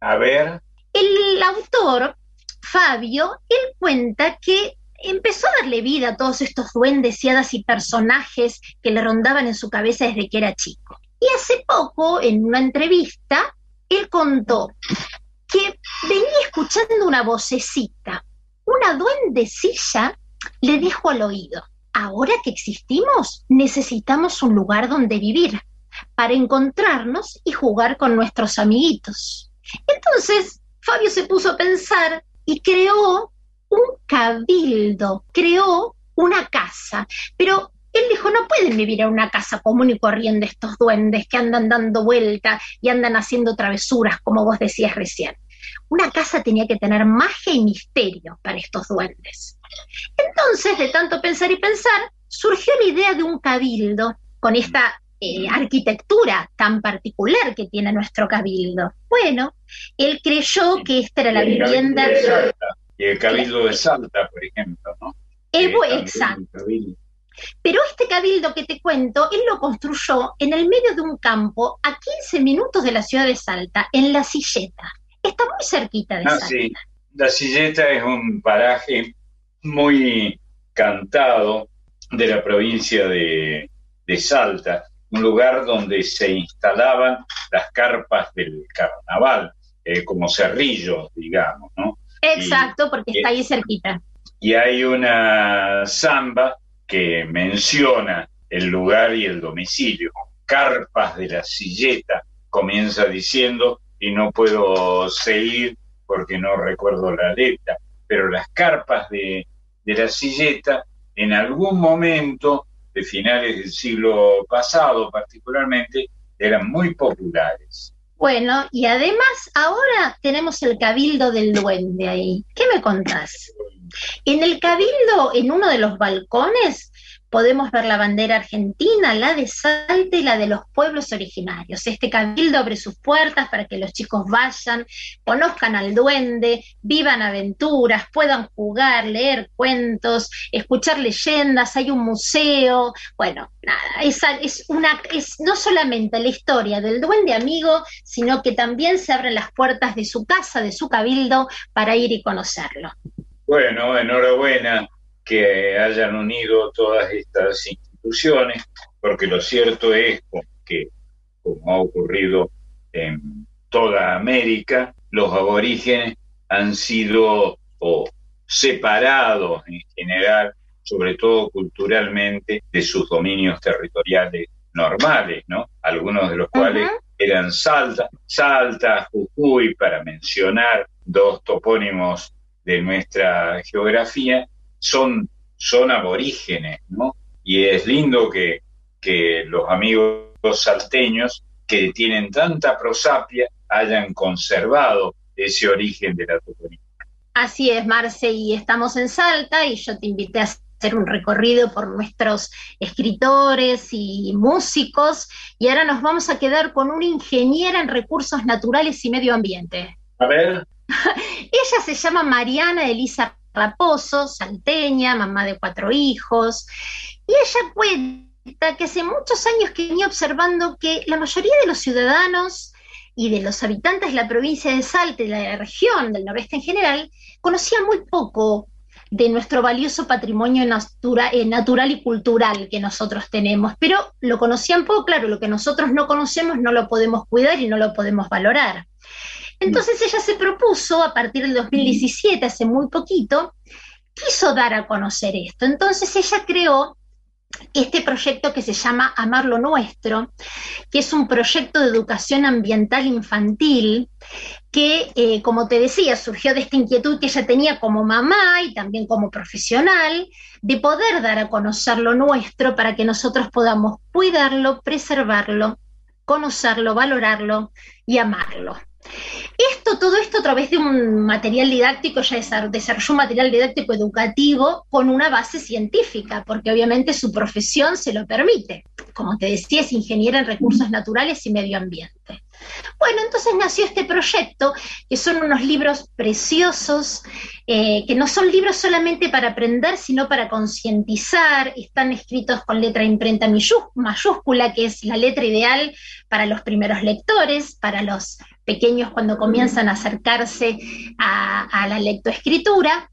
A ver. El autor Fabio, él cuenta que empezó a darle vida a todos estos duendes y hadas y personajes que le rondaban en su cabeza desde que era chico. Y hace poco, en una entrevista, él contó que venía escuchando una vocecita. Una duendecilla le dijo al oído, ahora que existimos, necesitamos un lugar donde vivir para encontrarnos y jugar con nuestros amiguitos. Entonces, Fabio se puso a pensar y creó un cabildo, creó una casa, pero él dijo, no pueden vivir en una casa común y corriendo estos duendes que andan dando vueltas y andan haciendo travesuras, como vos decías recién. Una casa tenía que tener magia y misterio para estos duendes. Entonces, de tanto pensar y pensar, surgió la idea de un cabildo con esta eh, arquitectura tan particular que tiene nuestro cabildo. Bueno, él creyó que esta era la vivienda. Y el cabildo de Salta, por ejemplo, ¿no? exacto. Pero este cabildo que te cuento, él lo construyó en el medio de un campo a 15 minutos de la ciudad de Salta, en La Silleta. Está muy cerquita de ah, Salta. Sí. La Silleta es un paraje muy cantado de la provincia de, de Salta un lugar donde se instalaban las carpas del carnaval, eh, como cerrillos, digamos, ¿no? Exacto, porque está ahí cerquita. Y hay una samba que menciona el lugar y el domicilio. Carpas de la silleta, comienza diciendo, y no puedo seguir porque no recuerdo la letra, pero las carpas de, de la silleta en algún momento de finales del siglo pasado particularmente, eran muy populares. Bueno, y además ahora tenemos el Cabildo del Duende ahí. ¿Qué me contás? En el Cabildo, en uno de los balcones, podemos ver la bandera argentina, la de Salta y la de los pueblos originarios. Este cabildo abre sus puertas para que los chicos vayan, conozcan al duende, vivan aventuras, puedan jugar, leer cuentos, escuchar leyendas, hay un museo. Bueno, nada, es, es una, es no solamente la historia del duende amigo, sino que también se abren las puertas de su casa, de su cabildo, para ir y conocerlo. Bueno, enhorabuena que hayan unido todas estas instituciones, porque lo cierto es que como ha ocurrido en toda América, los aborígenes han sido separados en general, sobre todo culturalmente, de sus dominios territoriales normales, ¿no? Algunos de los cuales eran Salta, Salta, Jujuy, para mencionar dos topónimos de nuestra geografía, son, son aborígenes, ¿no? Y es lindo que, que los amigos salteños que tienen tanta prosapia hayan conservado ese origen de la toponimia. Así es, Marce, y estamos en Salta y yo te invité a hacer un recorrido por nuestros escritores y músicos y ahora nos vamos a quedar con una ingeniera en recursos naturales y medio ambiente. A ver. Ella se llama Mariana Elisa Raposo, salteña, mamá de cuatro hijos, y ella cuenta que hace muchos años que venía observando que la mayoría de los ciudadanos y de los habitantes de la provincia de Salta y de la región del noroeste en general conocían muy poco de nuestro valioso patrimonio eh, natural y cultural que nosotros tenemos, pero lo conocían poco, claro, lo que nosotros no conocemos no lo podemos cuidar y no lo podemos valorar. Entonces ella se propuso, a partir del 2017, hace muy poquito, quiso dar a conocer esto. Entonces ella creó este proyecto que se llama Amar lo Nuestro, que es un proyecto de educación ambiental infantil que, eh, como te decía, surgió de esta inquietud que ella tenía como mamá y también como profesional, de poder dar a conocer lo nuestro para que nosotros podamos cuidarlo, preservarlo, conocerlo, valorarlo y amarlo. Esto, todo esto a través de un material didáctico, ya desarrolló un material didáctico educativo con una base científica, porque obviamente su profesión se lo permite. Como te decía, es ingeniera en recursos naturales y medio ambiente. Bueno, entonces nació este proyecto, que son unos libros preciosos, eh, que no son libros solamente para aprender, sino para concientizar, están escritos con letra imprenta mayúscula, que es la letra ideal para los primeros lectores, para los pequeños cuando comienzan a acercarse a, la lectoescritura.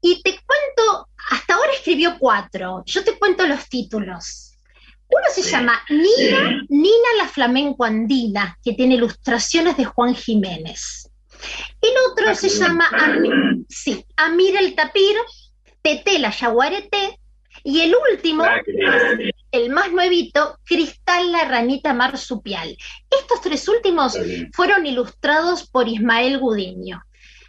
Y te cuento, hasta ahora escribió cuatro, yo te cuento los títulos. Uno se llama Nina, Nina la flamenco andina, que tiene ilustraciones de Juan Jiménez. El otro ah, se llama sí, Amir el tapir, Tete la yaguareté, y el último, el más nuevito, Cristal la ranita marsupial. Estos tres últimos fueron ilustrados por Ismael Gudiño.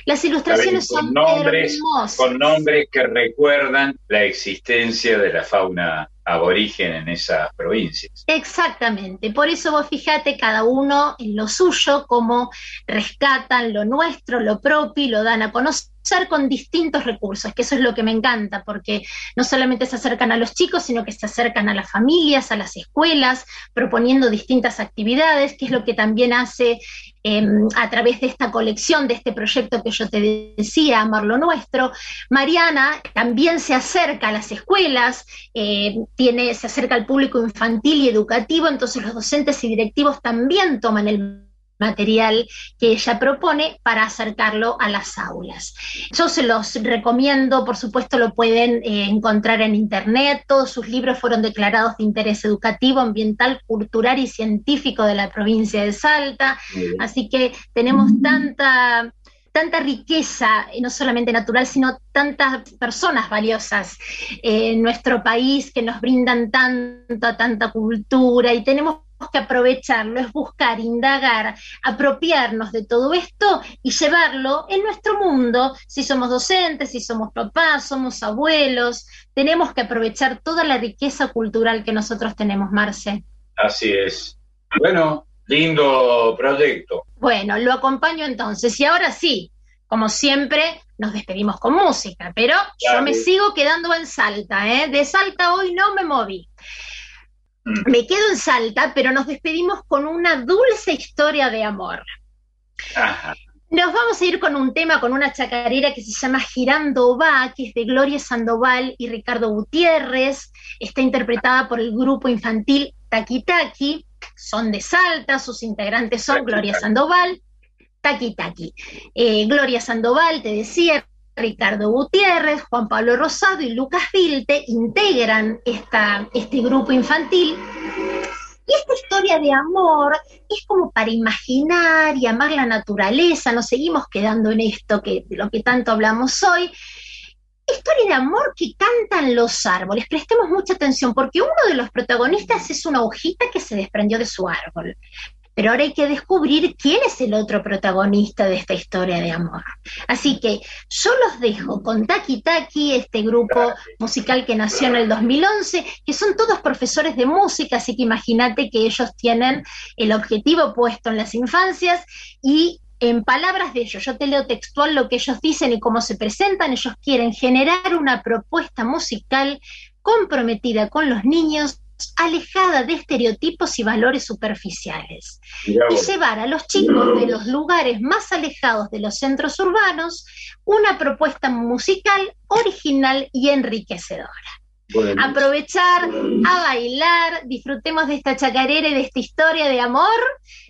Las ilustraciones son nombres, Con nombres que recuerdan la existencia de la fauna aborigen en esas provincias. Exactamente, por eso vos fijate cada uno en lo suyo, cómo rescatan lo nuestro, lo propio y lo dan a conocer con distintos recursos, que eso es lo que me encanta, porque no solamente se acercan a los chicos, sino que se acercan a las familias, a las escuelas, proponiendo distintas actividades, que es lo que también hace em, a través de esta colección, de este proyecto que yo te decía, Amar lo Nuestro. Mariana también se acerca a las escuelas, eh, tiene, se acerca al público infantil y educativo, entonces los docentes y directivos también toman el material que ella propone para acercarlo a las aulas. Yo se los recomiendo, por supuesto lo pueden eh, encontrar en internet, todos sus libros fueron declarados de interés educativo, ambiental, cultural y científico de la provincia de Salta, así que tenemos tanta tanta riqueza, no solamente natural, sino tantas personas valiosas en nuestro país que nos brindan tanta, tanta cultura. Y tenemos que aprovecharlo, es buscar, indagar, apropiarnos de todo esto y llevarlo en nuestro mundo. Si somos docentes, si somos papás, somos abuelos, tenemos que aprovechar toda la riqueza cultural que nosotros tenemos, Marce. Así es. Bueno, lindo proyecto. Bueno, lo acompaño entonces. Y ahora sí, como siempre, nos despedimos con música, pero yo me sigo quedando en Salta, ¿eh? De Salta hoy no me moví. Mm. Me quedo en Salta, pero nos despedimos con una dulce historia de amor. Nos vamos a ir con un tema, con una chacarera que se llama Girando Va, que es de Gloria Sandoval y Ricardo Gutiérrez. Está interpretada por el grupo infantil Taki Taki. Son de Salta, sus integrantes son Gloria Sandoval, Taki Taki. Eh, Gloria Sandoval, te decía, Ricardo Gutiérrez, Juan Pablo Rosado y Lucas Vilte integran esta, este grupo infantil Y esta historia de amor es como para imaginar y amar la naturaleza, nos seguimos quedando en esto que, de lo que tanto hablamos hoy. Historia de amor que cantan los árboles. Prestemos mucha atención porque uno de los protagonistas es una hojita que se desprendió de su árbol. Pero ahora hay que descubrir quién es el otro protagonista de esta historia de amor. Así que yo los dejo con Taki Taki, este grupo musical que nació en el 2011, que son todos profesores de música, así que imagínate que ellos tienen el objetivo puesto en las infancias y en palabras de ellos, yo te leo textual lo que ellos dicen y cómo se presentan, ellos quieren generar una propuesta musical comprometida con los niños alejada de estereotipos y valores superficiales y llevar a los chicos de los lugares más alejados de los centros urbanos una propuesta musical original y enriquecedora. Aprovechar a bailar, disfrutemos de esta chacarera y de esta historia de amor.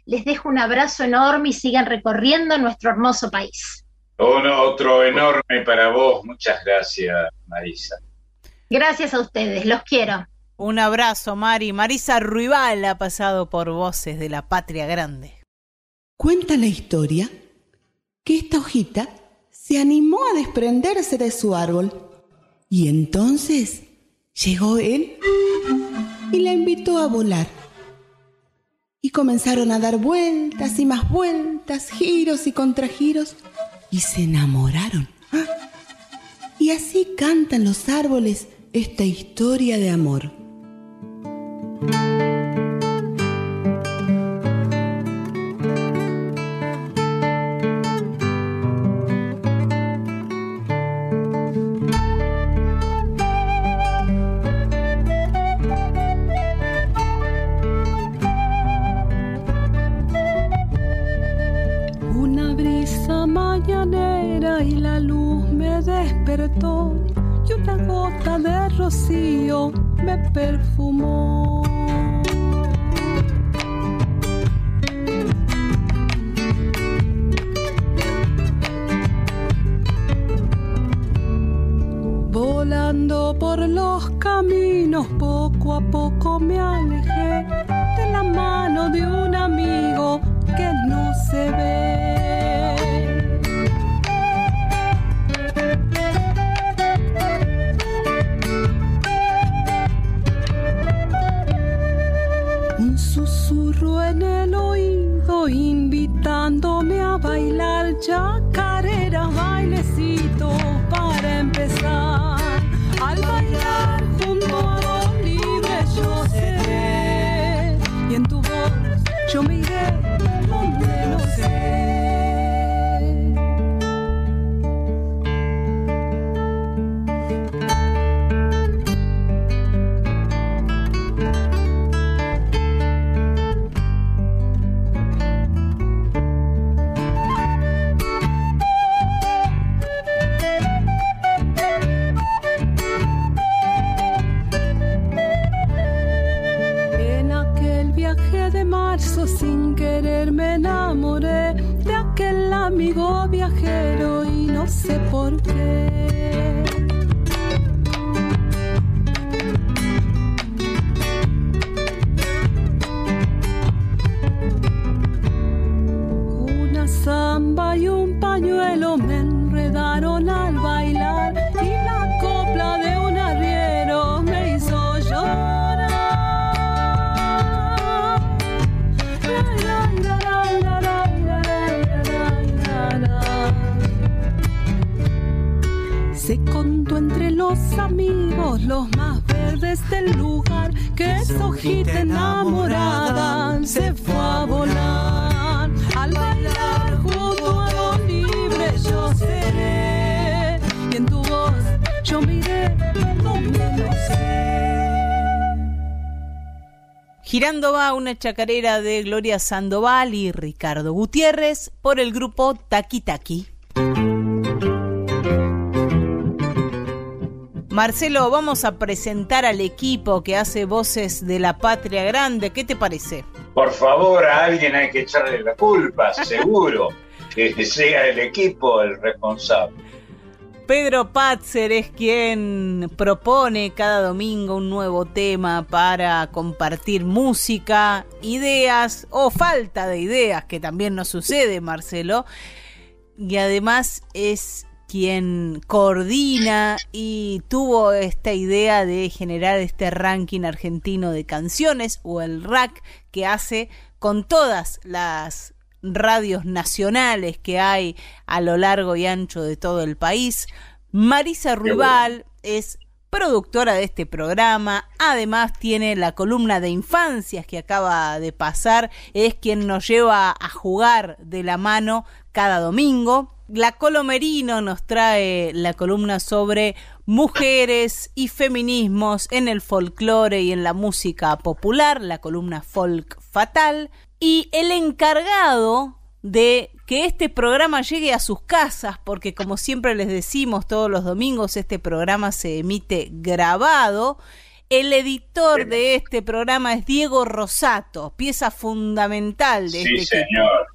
Les dejo un abrazo enorme y sigan recorriendo nuestro hermoso país. Uno, otro enorme para vos. Muchas gracias, Marisa. Gracias a ustedes, los quiero. Un abrazo, Mari. Marisa Ruibal ha pasado por Voces de la Patria Grande. Cuenta la historia que esta hojita se animó a desprenderse de su árbol y entonces llegó él y la invitó a volar. Y comenzaron a dar vueltas y más vueltas, giros y contragiros, y se enamoraron. ¡Ah! Y así cantan los árboles esta historia de amor. Despertó y una gota de rocío me perfumó. Volando por los caminos, poco a poco me alejé de la mano de un amigo que no se ve. Un susurro en el oído invitándome a bailar chacarera, sé por qué. Girando va una chacarera de Gloria Sandoval y Ricardo Gutiérrez por el grupo Taki Taki. Marcelo, vamos a presentar al equipo que hace voces de la patria grande. ¿Qué te parece? Por favor, a alguien hay que echarle la culpa, seguro. que sea el equipo el responsable. Pedro Patzer es quien propone cada domingo un nuevo tema para compartir música, ideas o falta de ideas, que también nos sucede, Marcelo. Y además es quien coordina y tuvo esta idea de generar este ranking argentino de canciones o el rack que hace con todas las radios nacionales que hay a lo largo y ancho de todo el país. Marisa Ruibal es productora de este programa, además tiene la columna de infancias que acaba de pasar, es quien nos lleva a jugar de la mano cada domingo. La Colomerino nos trae la columna sobre mujeres y feminismos en el folclore y en la música popular, la columna Folk Fatal. Y el encargado de que este programa llegue a sus casas, porque como siempre les decimos todos los domingos, este programa se emite grabado. El editor de este programa es Diego Rosato, pieza fundamental de sí, este señor.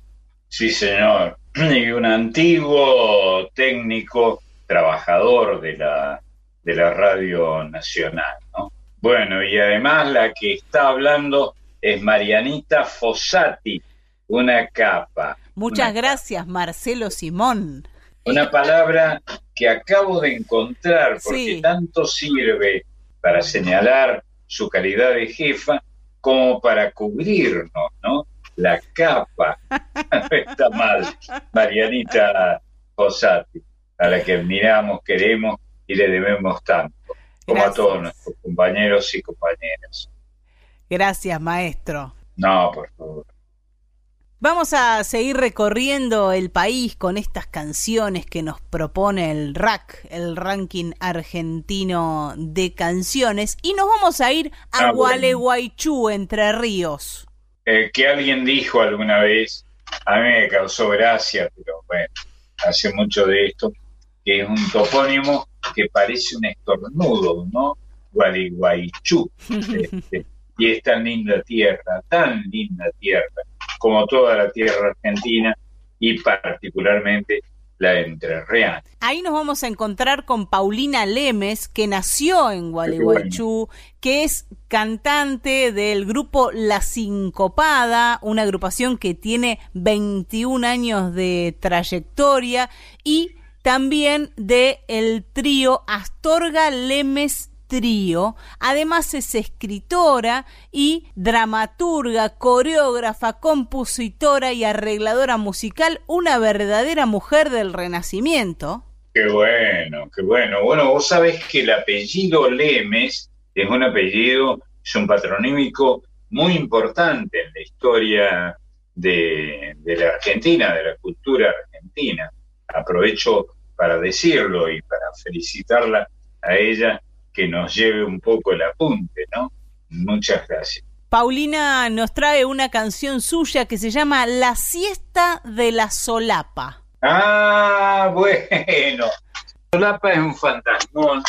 Sí, señor. Y un antiguo técnico, trabajador de la, de la Radio Nacional, ¿no? Bueno, y además la que está hablando es Marianita Fossati, una capa. Muchas gracias, Marcelo Simón. Una palabra que acabo de encontrar porque Sí. tanto sirve para señalar su calidad de jefa como para cubrirnos, ¿no? La capa. Está mal, Marianita Fossati, a la que admiramos, queremos y le debemos tanto, como Gracias. a todos nuestros compañeros y compañeras. Gracias, maestro. No, por favor. Vamos a seguir recorriendo el país con estas canciones que nos propone el RAC, el ranking argentino de canciones, y nos vamos a ir a Ah, bueno. Gualeguaychú, Entre Ríos. Eh, que alguien dijo alguna vez, a mí me causó gracia, pero bueno, hace mucho de esto, que es un topónimo que parece un estornudo, ¿no? Gualeguaychú. Este, y es tan linda tierra, tan linda tierra, como toda la tierra argentina y particularmente la entrerriana. Ahí nos vamos a encontrar con Paulina Lemes, que nació en Gualeguaychú, que es cantante del grupo La Sincopada, una agrupación que tiene 21 años de trayectoria, y también de el trío Astorga Lemes Trío. Además es escritora y dramaturga, coreógrafa, compositora y arregladora musical, una verdadera mujer del Renacimiento. Qué bueno, qué bueno. Bueno, vos sabés que el apellido Lemes es un apellido, es un patronímico muy importante en la historia de, de la Argentina, de la cultura argentina. Aprovecho para decirlo y para felicitarla a ella que nos lleve un poco el apunte, ¿no? Muchas gracias. Paulina nos trae una canción suya que se llama La siesta de la solapa. Ah, bueno. Solapa es un fantasmón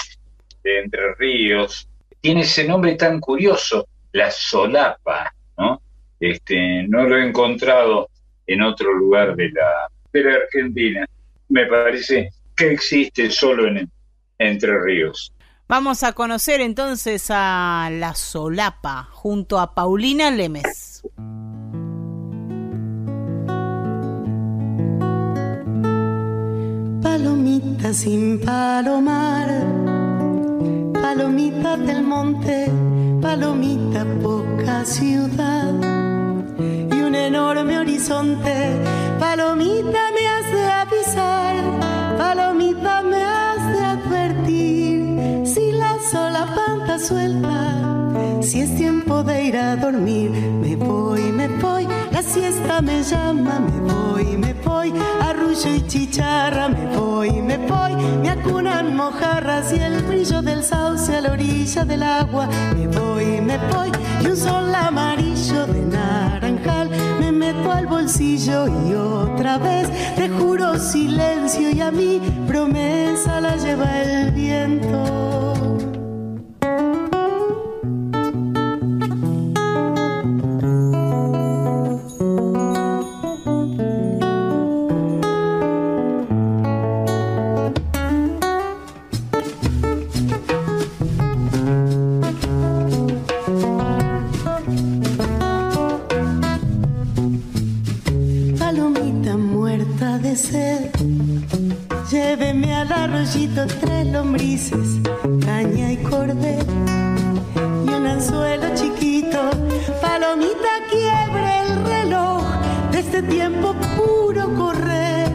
de Entre Ríos. Tiene ese nombre tan curioso, la solapa, ¿no? Este, no lo he encontrado en otro lugar de la, de la Argentina. Me parece que existe solo en Entre Ríos. Vamos a conocer entonces a La Solapa junto a Paulina Lemes. Palomita sin palomar, palomita del monte, palomita poca ciudad y un enorme horizonte. Palomita me hace avisar, palomita me hace advertir si la sola panta suelta. Si es tiempo de ir a dormir, me voy, me voy, la siesta me llama, me voy, me voy, arrullo y chicharra, me voy, me voy, me acunan mojarras y el brillo del sauce a la orilla del agua, me voy, me voy, y un sol amarillo de naranjal, me meto al bolsillo y otra vez. Te juro silencio y a mi promesa la lleva el viento. Lléveme al arroyito tres lombrices, caña y cordel y un anzuelo chiquito. Palomita quiebre el reloj de este tiempo puro correr.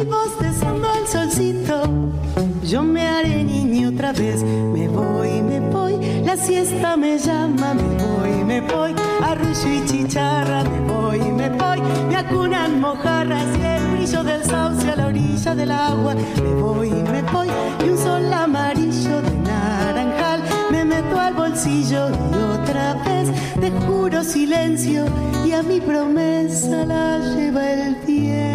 Y vos desando el solcito, yo me haré niño otra vez, me voy la siesta me llama, me voy, me voy, arrullo y chicharra, me voy, me voy, me acunan mojarras y el brillo del sauce a la orilla del agua, me voy, me voy, y un sol amarillo de naranjal, me meto al bolsillo y otra vez te juro silencio. Y a mi promesa la lleva el viento.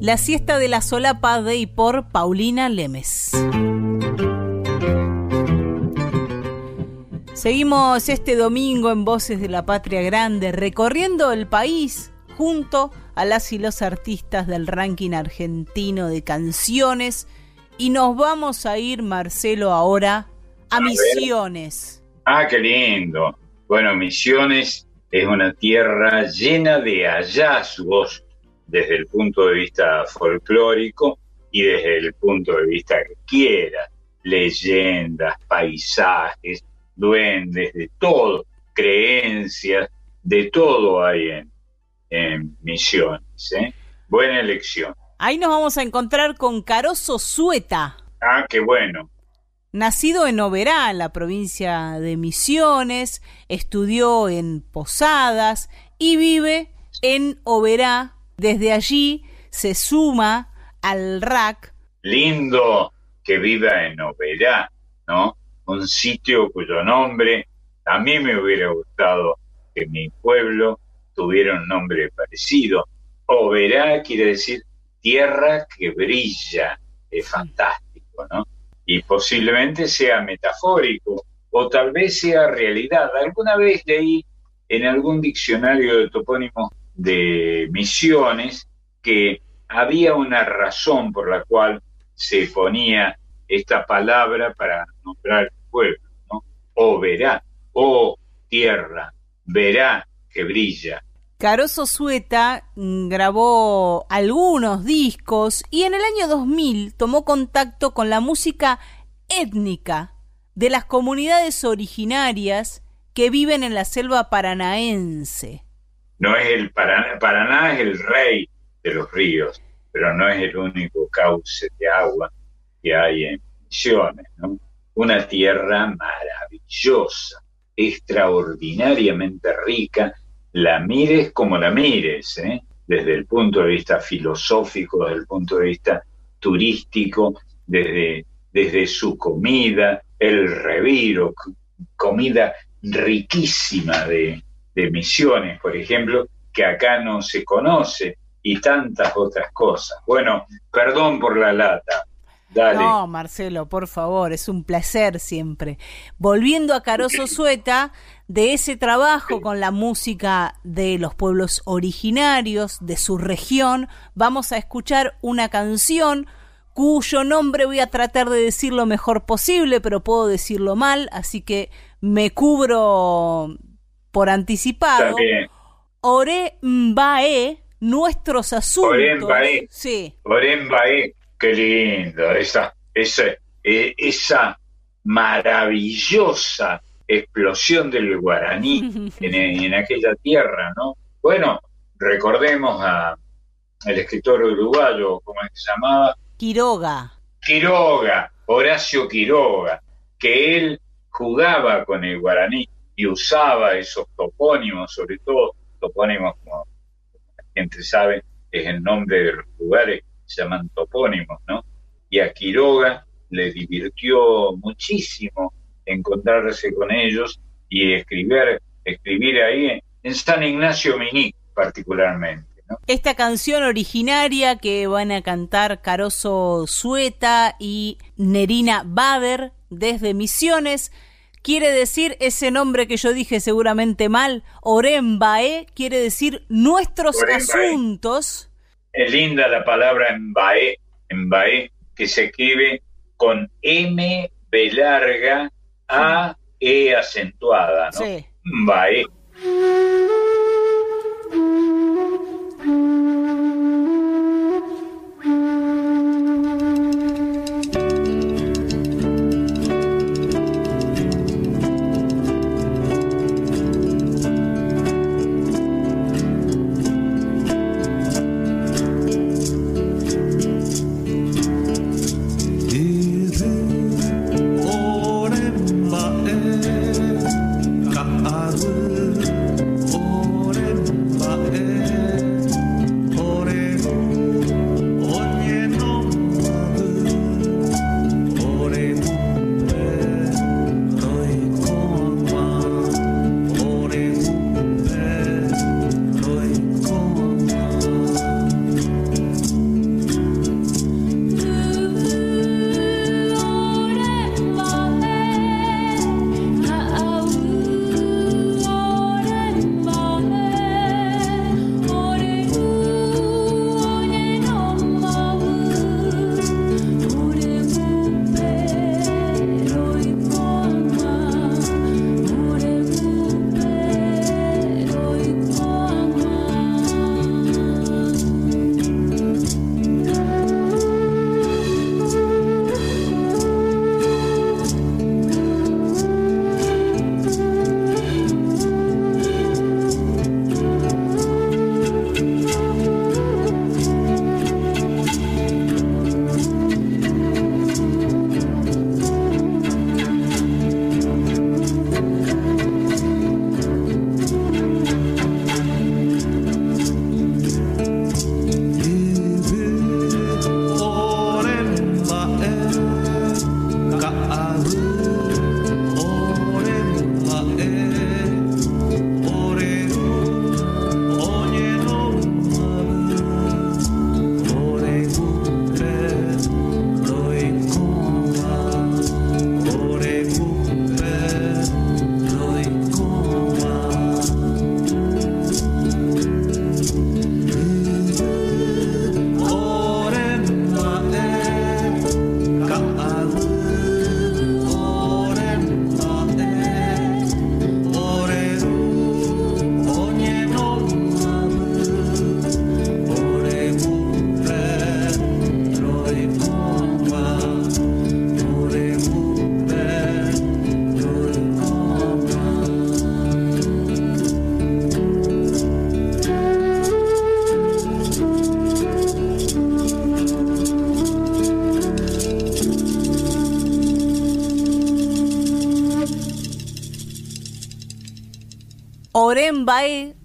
La siesta de la solapa de y por Paulina Lemes. Seguimos este domingo en Voces de la Patria Grande recorriendo el país junto a las y los artistas del ranking argentino de canciones y nos vamos a ir, Marcelo, ahora a, A ver. Misiones. Ah, qué lindo. Bueno, Misiones es una tierra llena de hallazgos desde el punto de vista folclórico y desde el punto de vista que quiera. Leyendas, paisajes, duendes, de todo, creencias, de todo hay en, en Misiones. ¿eh? Buena elección. Ahí nos vamos a encontrar con Caroso Sueta, Ah, qué bueno. Nacido en Oberá, en la provincia de Misiones, estudió en Posadas y vive en Oberá. Desde allí se suma al RAC. lindo que viva en Oberá, ¿no? Un sitio cuyo nombre a mí me hubiera gustado que mi pueblo tuviera un nombre parecido. Oberá quiere decir tierra que brilla, es fantástico, ¿no? Y posiblemente sea metafórico o tal vez sea realidad. Alguna vez leí en algún diccionario de topónimos de misiones que había una razón por la cual se ponía esta palabra para nombrar el pueblo, ¿no? O verá, o tierra, verá que brilla. Caroso Sueta mm, grabó algunos discos y en el año 2000 tomó contacto con la música étnica de las comunidades originarias que viven en la selva paranaense. No es el Paraná, Paraná es el rey de los ríos, pero no es el único cauce de agua que hay en Misiones, ¿no? Una tierra maravillosa, extraordinariamente rica, la mires como la mires, ¿eh? desde el punto de vista filosófico, desde el punto de vista turístico, desde, desde su comida, el reviro, comida riquísima de, de misiones, por ejemplo, que acá no se conoce, y tantas otras cosas. Bueno, perdón por la lata. Dale. No, Marcelo, por favor, es un placer siempre. Volviendo a Caroso Sueta, de ese trabajo con la música de los pueblos originarios de su región, vamos a escuchar una canción cuyo nombre voy a tratar de decir lo mejor posible, pero puedo decirlo mal, así que me cubro por anticipado. Está bien. Ore Mbae, nuestros asuntos. Oré Mbaé. Sí. Oré Mbaé, qué lindo, esa, esa, eh, esa maravillosa explosión del guaraní en, en aquella tierra, ¿no? Bueno, recordemos a el escritor uruguayo, ¿cómo es que se llamaba? Quiroga. Quiroga, Horacio Quiroga, que él jugaba con el guaraní y usaba esos topónimos, sobre todo topónimos como la gente sabe, es el nombre de los lugares, se llaman topónimos, ¿no? Y a Quiroga le divirtió muchísimo encontrarse con ellos y escribir, escribir ahí en San Ignacio Miní particularmente. Esta canción originaria que van a cantar Caroso Sueta y Nerina Bader desde Misiones quiere decir ese nombre que yo dije seguramente mal, Orembae, quiere decir nuestros Orembae. asuntos. Es linda la palabra embaé, embaé, que se escribe con M, B larga, A, E acentuada, ¿no? Sí. Embaé.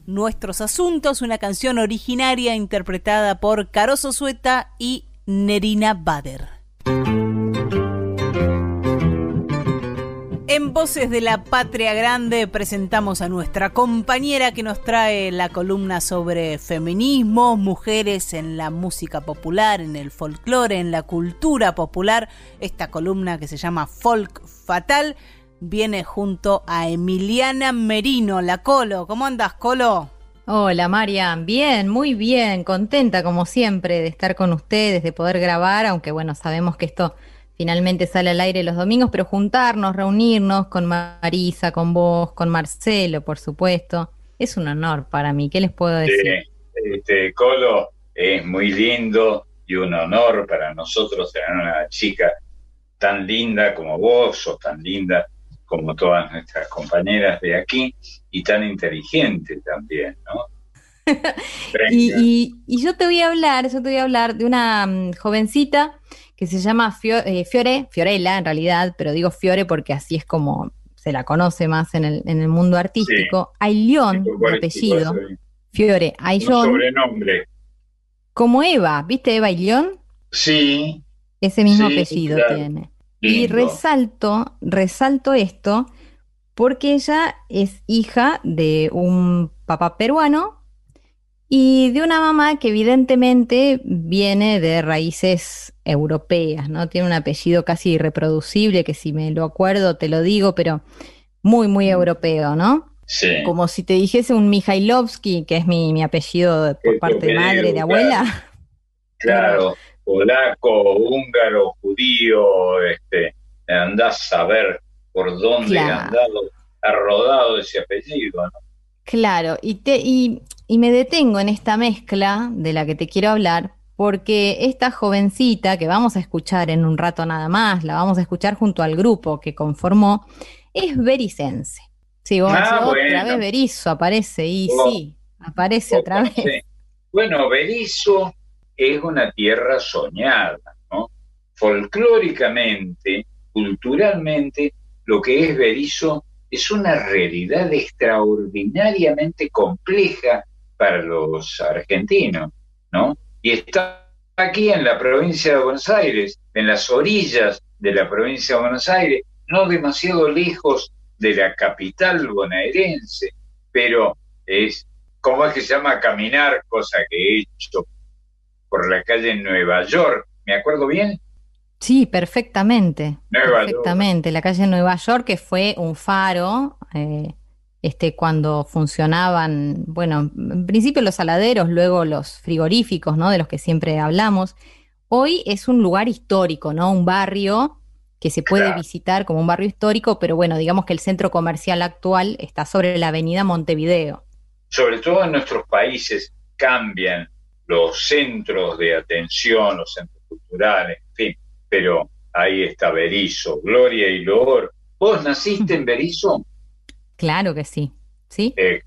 Nuestros Asuntos, una canción originaria interpretada por Caroso Sueta y Nerina Bader. En Voces de la Patria Grande presentamos a nuestra compañera que nos trae la columna sobre feminismo, mujeres en la música popular, en el folclore, en la cultura popular. Esta columna que se llama Folk Fatal viene junto a Emiliana Merino, la Colo. ¿Cómo andas, Colo? Hola Marian, bien, muy bien, contenta como siempre de estar con ustedes, de poder grabar, aunque bueno, sabemos que esto finalmente sale al aire los domingos, pero juntarnos, reunirnos con Marisa, con vos, con Marcelo, por supuesto, es un honor para mí. ¿Qué les puedo decir? este, Colo, es muy lindo y un honor para nosotros tener una chica tan linda como vos, o tan linda como todas nuestras compañeras de aquí, y tan inteligente también, ¿no? y, y, yo te voy a hablar, yo te voy a hablar de una mm, jovencita que se llama eh, Fiore, Fiorella en realidad, pero digo Fiore porque así es como se la conoce más en el, en el mundo artístico. Sí. de apellido. Fiore, Ayllón. sobrenombre. Como Eva, ¿viste Eva Ayllón? Sí. Ese mismo apellido tiene. Y resalto, resalto esto porque ella es hija de un papá peruano y de una mamá que evidentemente viene de raíces europeas, ¿no? Tiene un apellido casi irreproducible, que si me lo acuerdo te lo digo, pero muy, muy europeo, ¿no? Sí. Como si te dijese un Mijailovsky, que es mi, apellido por parte de madre, de abuela. Claro, polaco, húngaro, judío, este, andás a ver por dónde ha andado, ha rodado ese apellido, ¿no? Claro, y, te, y, y me detengo en esta mezcla de la que te quiero hablar, porque esta jovencita que vamos a escuchar en un rato nada más, la vamos a escuchar junto al grupo que conformó, es bericense. Sí, vos ah, otra vez Berizo aparece, y oh. sí, aparece otra vez. Bueno, Berizo es una tierra soñada, ¿no? Folclóricamente, culturalmente, lo que es Berizo es una realidad extraordinariamente compleja para los argentinos, ¿no? Y está aquí en la provincia de Buenos Aires, en las orillas de la provincia de Buenos Aires, no demasiado lejos de la capital bonaerense, pero es, ¿cómo es que se llama? Caminar, cosa que he hecho por la calle Nueva York, ¿me acuerdo bien? Sí, perfectamente. perfectamente. La calle Nueva York, que fue un faro, eh, este, cuando funcionaban, bueno, en principio los saladeros, luego los frigoríficos, ¿no? De los que siempre hablamos. Hoy es un lugar histórico, ¿no? Un barrio que se puede visitar como un barrio histórico, pero bueno, digamos que el centro comercial actual está sobre la avenida Montevideo. Sobre todo en nuestros países cambian los centros de atención, los centros culturales, en fin, pero ahí está Berizo, Gloria y Loor. ¿Vos naciste en Berizo? Claro que sí, ¿sí? Eh,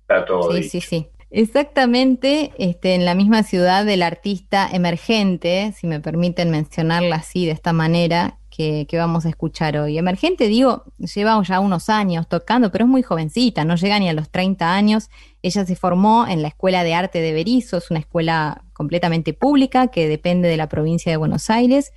está todo Sí, sí, sí. Exactamente, este, en la misma ciudad del artista emergente, si me permiten mencionarla así, de esta manera, que, que, vamos a escuchar hoy. Emergente, digo, lleva ya unos años tocando, pero es muy jovencita, no llega ni a los 30 años. Ella se formó en la Escuela de Arte de Berizo, es una escuela completamente pública que depende de la provincia de Buenos Aires,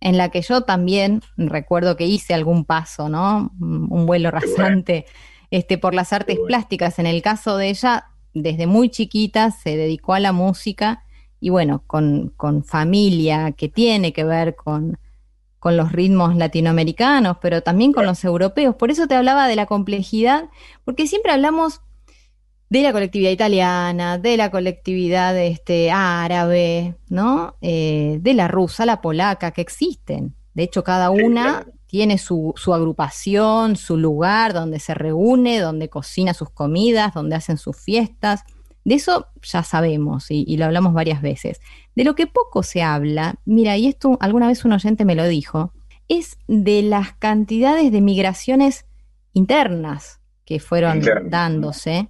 en la que yo también recuerdo que hice algún paso, ¿no? Un vuelo rasante este, por las artes plásticas. En el caso de ella, desde muy chiquita se dedicó a la música y bueno, con, con familia que tiene que ver con, con los ritmos latinoamericanos, pero también con los europeos. Por eso te hablaba de la complejidad, porque siempre hablamos de la colectividad italiana, de la colectividad este, árabe, ¿no? Eh, de la rusa, la polaca, que existen. De hecho, cada una tiene su, su, agrupación, su lugar donde se reúne, donde cocina sus comidas, donde hacen sus fiestas. De eso ya sabemos y, y lo hablamos varias veces. De lo que poco se habla, mira, y esto alguna vez un oyente me lo dijo, es de las cantidades de migraciones internas que fueron dándose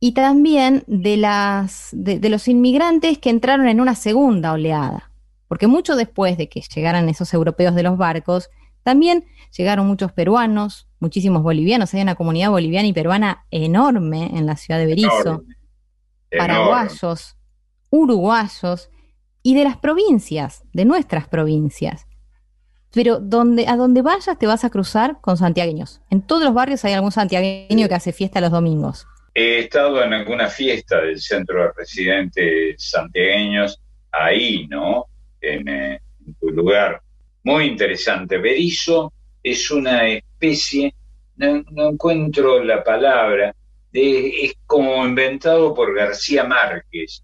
y también de, las, de, los inmigrantes que entraron en una segunda oleada, porque mucho después de que llegaran esos europeos de los barcos, También llegaron muchos peruanos, muchísimos bolivianos, hay una comunidad boliviana y peruana enorme en la ciudad de Berizo, paraguayos, uruguayos y de las provincias, de nuestras provincias. Pero donde, a donde vayas te vas a cruzar con santiagueños. En todos los barrios hay algún santiagueño que hace fiesta los domingos. He estado en alguna fiesta del centro de residentes santiagueños, ahí, ¿no? En, eh, tu lugar. Muy interesante. Berizo es una especie, no, encuentro la palabra, es como inventado por García Márquez.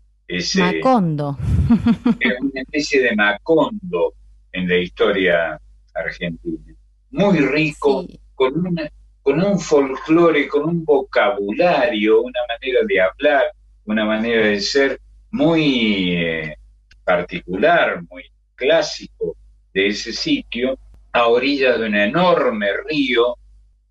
Macondo. Es una especie de Macondo en la historia argentina. Muy rico, con, una, con un folclore, con un vocabulario, una manera de hablar, una manera de ser muy eh, particular, muy clásico de ese sitio, a orillas de un enorme río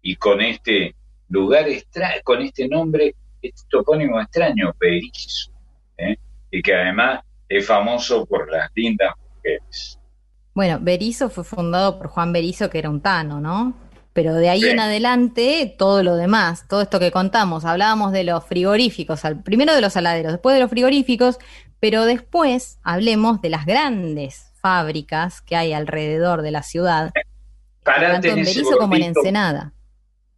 y con este lugar extraño, con este nombre, este topónimo extraño, Berizo, ¿eh? y que además es famoso por las lindas mujeres. Bueno, Berizo fue fundado por Juan Berizo, que era un tano, ¿no? Pero de ahí en adelante, todo lo demás, todo esto que contamos, hablábamos de los frigoríficos, primero de los saladeros, después de los frigoríficos, pero después hablemos de las grandes fábricas que hay alrededor de la ciudad, tanto en Berizo como en Ensenada.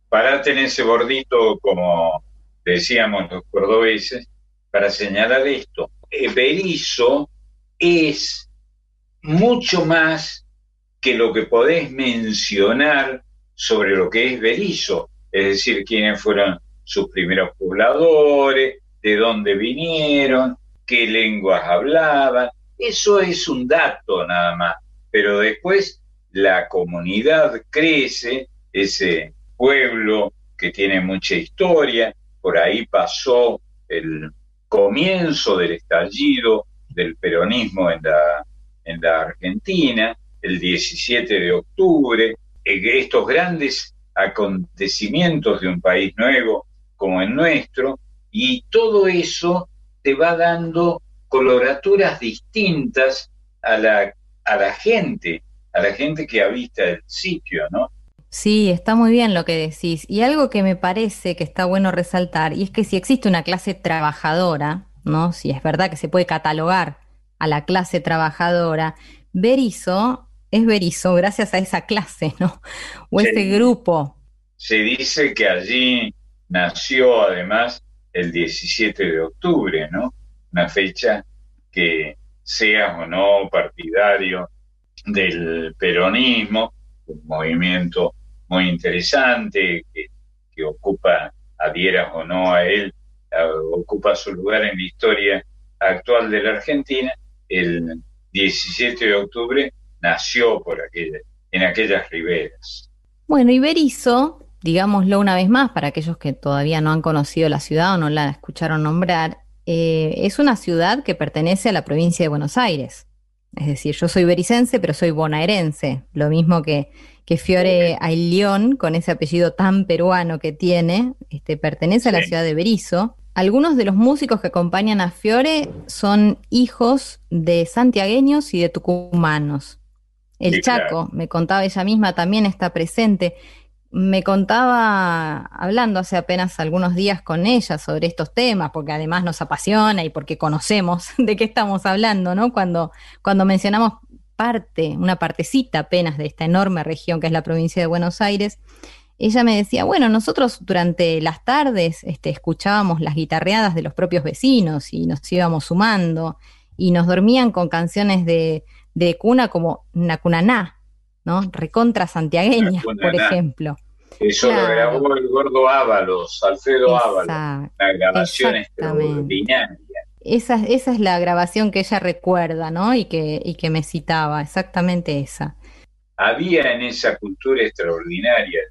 Parate en ese bordito, como decíamos los cordobeses, para señalar esto. Eh, Berizo es mucho más que lo que podés mencionar sobre lo que es Berizo, es decir, quiénes fueron sus primeros pobladores, de dónde vinieron, qué lenguas hablaban. Eso es un dato nada más, pero después la comunidad crece, ese pueblo que tiene mucha historia, por ahí pasó el comienzo del estallido del peronismo en la en la Argentina, el 17 de octubre, estos grandes acontecimientos de un país nuevo como el nuestro, y todo eso te va dando coloraturas distintas a la, a la gente, a la gente que habita el sitio, ¿no? Sí, está muy bien lo que decís. Y algo que me parece que está bueno resaltar, y es que si existe una clase trabajadora, ¿no? Si es verdad que se puede catalogar a la clase trabajadora, Berizo es Berizo gracias a esa clase, ¿no? O ese grupo. Se dice que allí nació además el 17 de octubre, ¿no? Una fecha que seas o no partidario del peronismo, un movimiento muy interesante que, que ocupa, adhieras o no a él, ocupa su lugar en la historia actual de la Argentina, el 17 de octubre nació por aquella, en aquellas riberas. Bueno, y Berizo, digámoslo una vez más, para aquellos que todavía no han conocido la ciudad o no la escucharon nombrar, eh, es una ciudad que pertenece a la provincia de Buenos Aires. Es decir, yo soy bericense, pero soy bonaerense, lo mismo que, que Fiore Aylión, con ese apellido tan peruano que tiene, este, pertenece a la ciudad de Berizo. Algunos de los músicos que acompañan a Fiore son hijos de santiagueños y de tucumanos. El Chaco, me contaba ella misma, también está presente. Me contaba, hablando hace apenas algunos días con ella sobre estos temas, porque además nos apasiona y porque conocemos de qué estamos hablando, ¿no? Cuando, cuando mencionamos parte, una partecita apenas de esta enorme región que es la provincia de Buenos Aires, ella me decía, bueno, nosotros durante las tardes este, escuchábamos las guitarreadas de los propios vecinos y nos íbamos sumando y nos dormían con canciones de, de cuna como Nacunaná, ¿no? Recontra santiagueña, por ejemplo. Eso lo grabó el gordo Ábalos, Alfredo Ábalos, la grabación extraordinaria. Esa, esa es la grabación que ella recuerda, ¿no? Y que, y que me citaba, exactamente esa. Había en esa cultura extraordinaria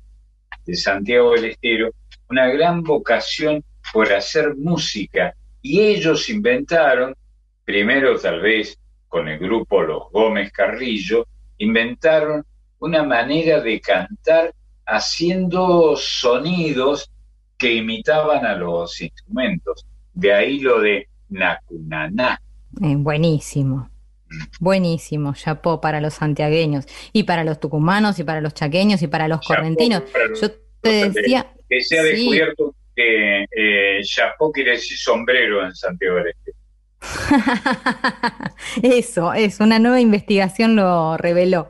de Santiago del Estero una gran vocación por hacer música y ellos inventaron, primero tal vez con el grupo Los Gómez Carrillo, inventaron una manera de cantar haciendo sonidos que imitaban a los instrumentos. De ahí lo de Nacunaná. Eh, buenísimo. Buenísimo, chapó para los santiagueños y para los tucumanos y para los chaqueños y para los correntinos. Yo te decía... Que se ha descubierto que eh, chapó quiere decir sombrero en Santiago del Este. Eso, es una nueva investigación lo reveló.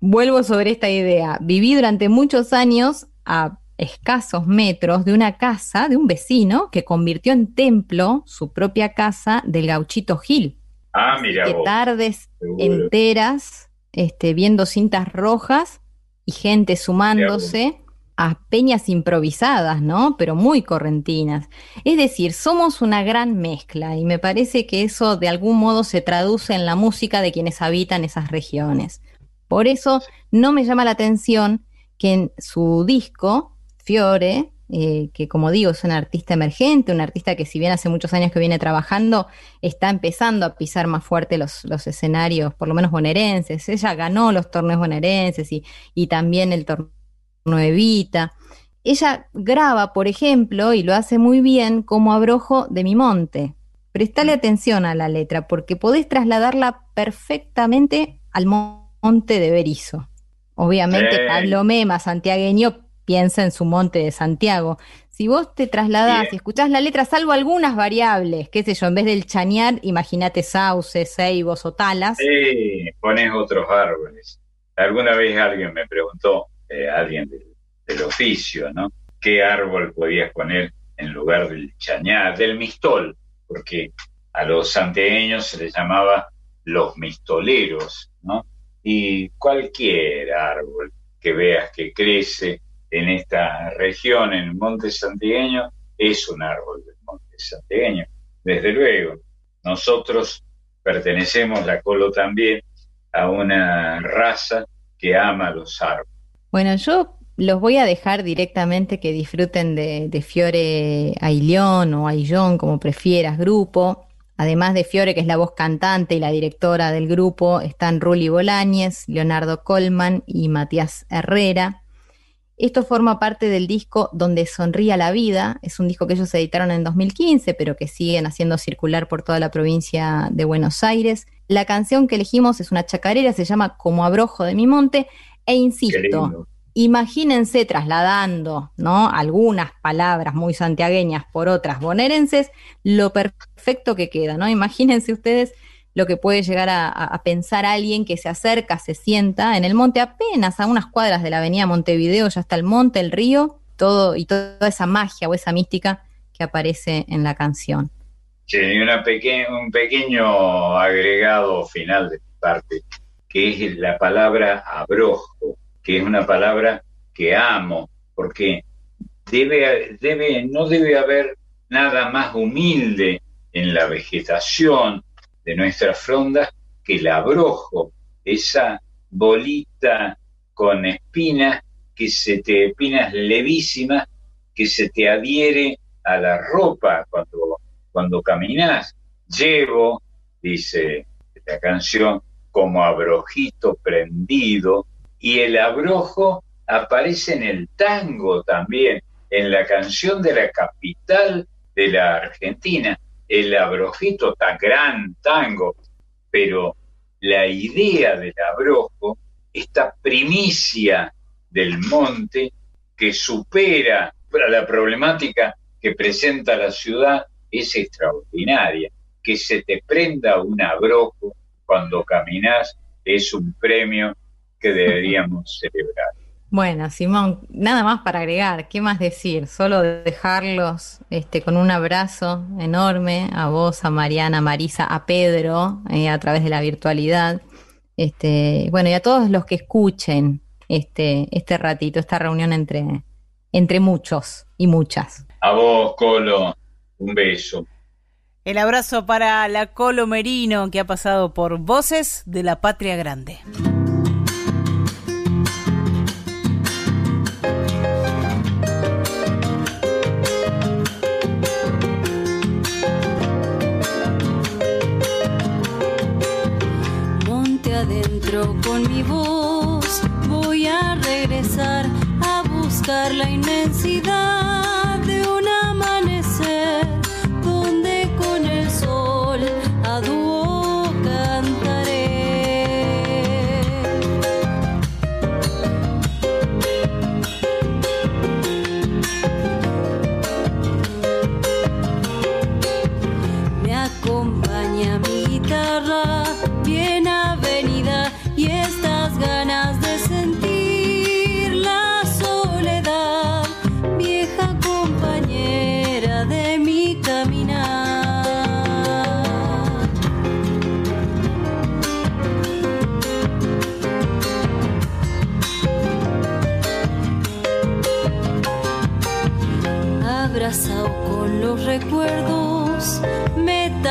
Vuelvo sobre esta idea. Viví durante muchos años a escasos metros de una casa de un vecino que convirtió en templo su propia casa del gauchito Gil. Ah, mira. Que tardes enteras este, viendo cintas rojas y gente sumándose a peñas improvisadas, ¿no? Pero muy correntinas. Es decir, somos una gran mezcla y me parece que eso de algún modo se traduce en la música de quienes habitan esas regiones. Por eso no me llama la atención que en su disco, Fiore, eh, que como digo es un artista emergente, un artista que si bien hace muchos años que viene trabajando, está empezando a pisar más fuerte los, escenarios, por lo menos bonaerenses. Ella ganó los torneos bonaerenses y, y también el torneo Evita. Ella graba, por ejemplo, y lo hace muy bien, como abrojo de mi monte. Prestale atención a la letra, porque podés trasladarla perfectamente al monte de Berizo. Obviamente, Pablo Mema, santiagueño, piensa en su monte de Santiago. Si vos te trasladás y escuchás la letra, salvo algunas variables, qué sé yo, en vez del chañar, imagínate sauces, ceibos o talas. Sí, pones otros árboles. Alguna vez alguien me preguntó, eh, alguien del, oficio, ¿no? ¿Qué árbol podías poner en lugar del chañar, del mistol? Porque a los santeños se les llamaba los mistoleros, ¿no? Y cualquier árbol que veas que crece en esta región, en el monte santiagueño, es un árbol del monte santiagueño. Desde luego, nosotros pertenecemos, la Colo también, a una raza que ama los árboles. Bueno, yo los voy a dejar directamente que disfruten de, Fiore Ailión o Aillón, como prefieras, grupo. Además de Fiore, que es la voz cantante y la directora del grupo, están Ruli Bolañez, Leonardo Colman y Matías Herrera. Esto forma parte del disco Donde Sonría la Vida. Es un disco que ellos editaron en 2015, pero que siguen haciendo circular por toda la provincia de Buenos Aires. La canción que elegimos es una chacarera, se llama Como Abrojo de mi Monte e insisto, imagínense trasladando ¿no? algunas palabras muy santiagueñas por otras bonaerenses, lo perfecto que queda, ¿no? Imagínense ustedes lo que puede llegar a, pensar alguien que se acerca, se sienta en el monte, apenas a unas cuadras de la avenida Montevideo, ya está el monte, el río, todo y toda esa magia o esa mística que aparece en la canción. Sí, una un pequeño agregado final de mi parte que es la palabra abrojo, que es una palabra que amo, porque debe, debe, no debe haber nada más humilde en la vegetación de nuestras frondas que el abrojo, esa bolita con espinas que se te espinas levísimas que se te adhiere a la ropa cuando cuando caminas. Llevo, dice la canción, como abrojito prendido, y el abrojo aparece en el tango también, en la canción de la capital de la Argentina, el abrojito está gran tango, pero la idea del abrojo, esta primicia del monte que supera la problemática que presenta la ciudad, es extraordinaria. Que se te prenda un abrojo cuando caminas es un premio que deberíamos celebrar. Bueno, Simón, nada más para agregar, ¿qué más decir? Solo dejarlos este, con un abrazo enorme a vos, a Mariana, a Marisa, a Pedro, eh, a través de la virtualidad. Este, bueno, y a todos los que escuchen este, este ratito, esta reunión entre, entre muchos y muchas. A vos, Colo, un beso. El abrazo para la Colo Merino que ha pasado por Voces de la Patria Grande. Adentro con mi voz voy a regresar a buscar la inmensidad de un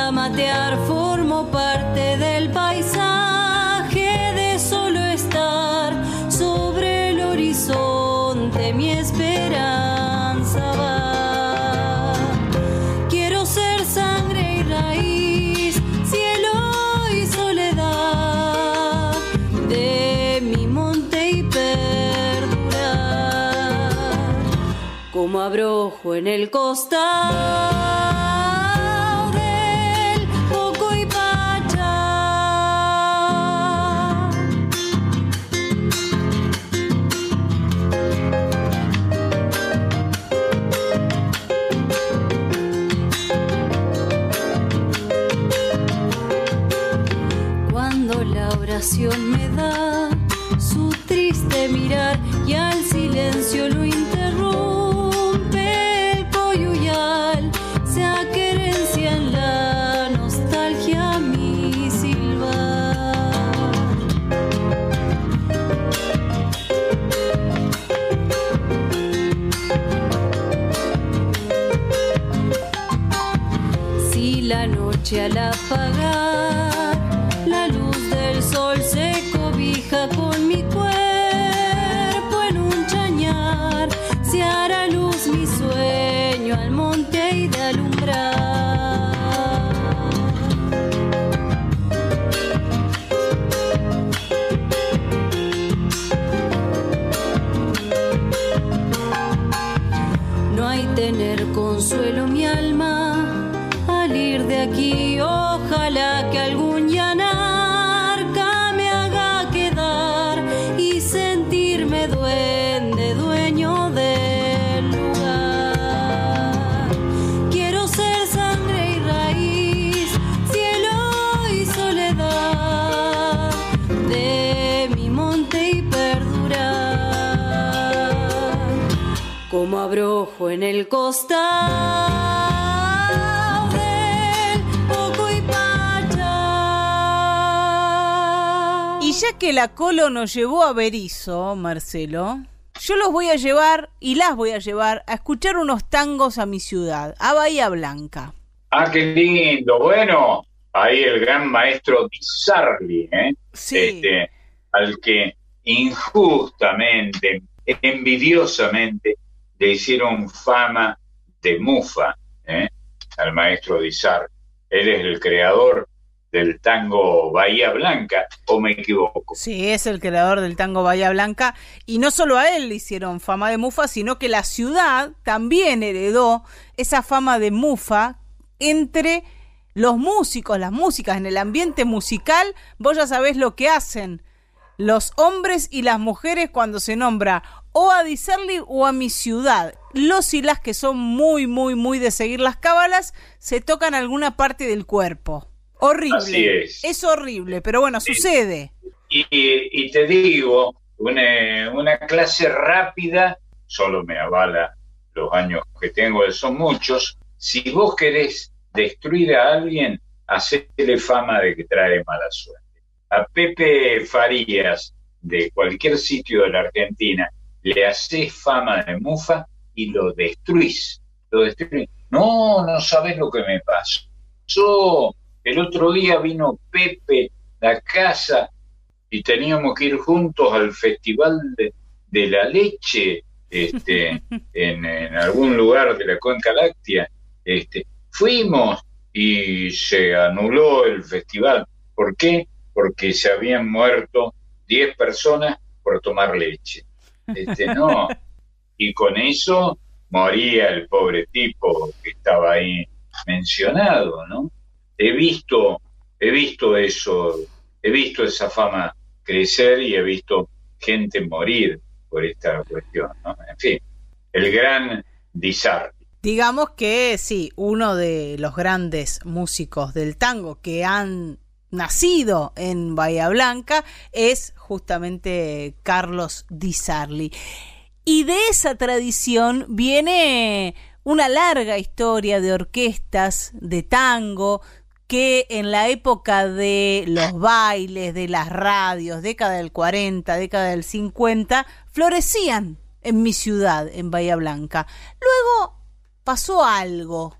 metamatear formo parte del paisaje de solo estar sobre el horizonte. Mi esperanza va. Quiero ser sangre y raíz, cielo y soledad de mi monte y perdurar como abrojo en el costado la oración me da su triste mirar y al silencio lo interrumpe el coyuyal, se aquerencia en la nostalgia mi silbar. Si la noche al apagar monte y de alumbrar. En el costado del poco y pacha. Y ya que la Colo nos llevó a Berizo, Marcelo, yo los voy a llevar y las voy a llevar a escuchar unos tangos a mi ciudad, a Bahía Blanca. Ah, qué lindo. Bueno, ahí el gran maestro Di Sarli, ¿eh? Sí. Este, al que injustamente, envidiosamente, le hicieron fama de mufa, ¿eh? al maestro Di Sarli. Él es el creador del tango Bahía Blanca, o me equivoco. Sí, es el creador del tango Bahía Blanca. Y no solo a él le hicieron fama de mufa, sino que la ciudad también heredó esa fama de mufa entre los músicos, las músicas, en el ambiente musical. Vos ya sabés lo que hacen los hombres y las mujeres cuando se nombra o a Diserli o a mi ciudad. Los y las que son muy, muy, muy de seguir las cábalas se tocan alguna parte del cuerpo. Horrible. Así es. horrible, pero bueno, sucede. Y, y te digo, una, una clase rápida, solo me avala los años que tengo, son muchos. Si vos querés destruir a alguien, hacele fama de que trae mala suerte. A Pepe Farías, de cualquier sitio de la Argentina, le haces fama de mufa y lo destruís. Lo destruís. No, no sabés lo que me pasó. El otro día vino Pepe a casa y teníamos que ir juntos al Festival de, de la Leche este, en, en, algún lugar de la Cuenca Láctea. Este, fuimos y se anuló el festival. ¿Por qué? Porque se habían muerto 10 personas por tomar leche. Este, no. Y con eso moría el pobre tipo que estaba ahí mencionado, ¿no? He visto, he visto eso, he visto esa fama crecer y he visto gente morir por esta cuestión, ¿no? En fin, el gran Dizar. Digamos que sí, uno de los grandes músicos del tango que han nacido en Bahía Blanca, es justamente Carlos Di Sarli. Y de esa tradición viene una larga historia de orquestas de tango que en la época de los bailes, de las radios, década del 40, década del 50, florecían en mi ciudad, en Bahía Blanca. Luego pasó algo,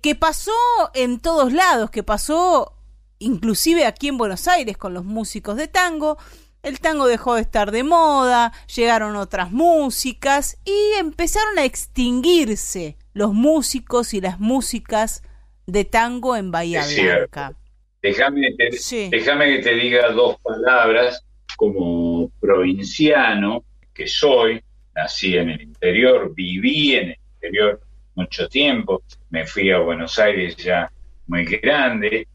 que pasó en todos lados, que pasó inclusive aquí en Buenos Aires con los músicos de tango, el tango dejó de estar de moda, llegaron otras músicas y empezaron a extinguirse los músicos y las músicas de tango en Bahía Blanca. Déjame, que te diga dos palabras como provinciano que soy, nací en el interior, viví en el interior mucho tiempo, me fui a Buenos Aires ya muy grande,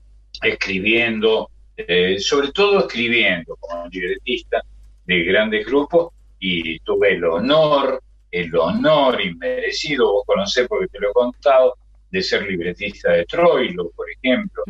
escribiendo, eh, sobre todo escribiendo como libretista de grandes grupos y tuve el honor, el honor inmerecido, vos conocés porque te lo he contado, de ser libretista de Troilo, por ejemplo,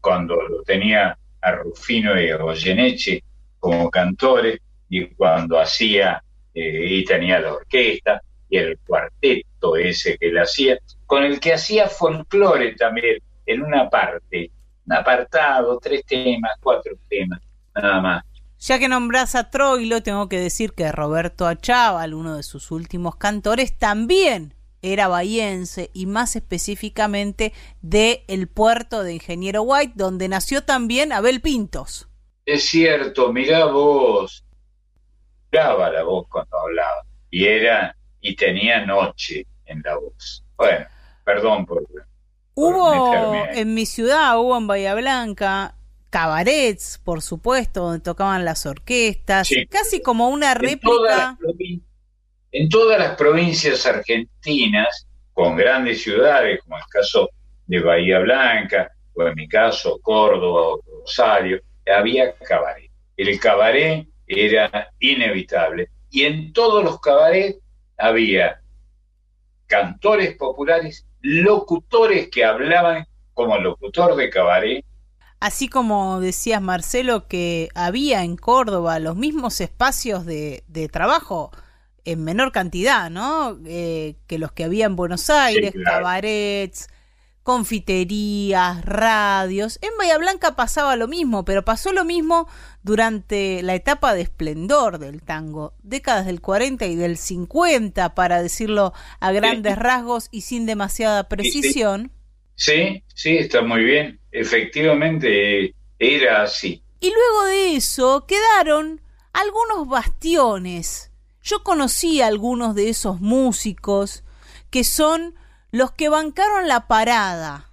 cuando lo tenía a Rufino y a Goyeneche como cantores y cuando hacía eh, y tenía la orquesta y el cuarteto ese que él hacía, con el que hacía folclore también en una parte, un apartado, tres temas, cuatro temas, nada más. Ya que nombras a Troilo, tengo que decir que Roberto Achával, uno de sus últimos cantores, también era bahiense y más específicamente de el puerto de Ingeniero White, donde nació también Abel Pintos. Es cierto, mirá vos, graba la voz cuando hablaba y era y tenía noche en la voz. Bueno, perdón por. Hubo en mi ciudad, hubo en Bahía Blanca cabarets, por supuesto, donde tocaban las orquestas, casi como una réplica. En todas, las provincias argentinas, con grandes ciudades, como el caso de Bahía Blanca, o en mi caso Córdoba o Rosario, había cabaret. El cabaret era inevitable. Y en todos los cabarets había cantores populares, locutores que hablaban como locutor de cabaret. Así como decías, Marcelo, que había en Córdoba los mismos espacios de, trabajo en menor cantidad, ¿no? Eh, que los que había en Buenos Aires, cabarets, confiterías, radios. En Bahía Blanca pasaba lo mismo, pero pasó lo mismo durante la etapa de esplendor del tango, décadas del 40 y del 50, para decirlo a grandes rasgos y sin demasiada precisión. Sí, sí, está muy bien. Efectivamente era así. Y luego de eso quedaron algunos bastiones. Yo conocí a algunos de esos músicos que son los que bancaron la parada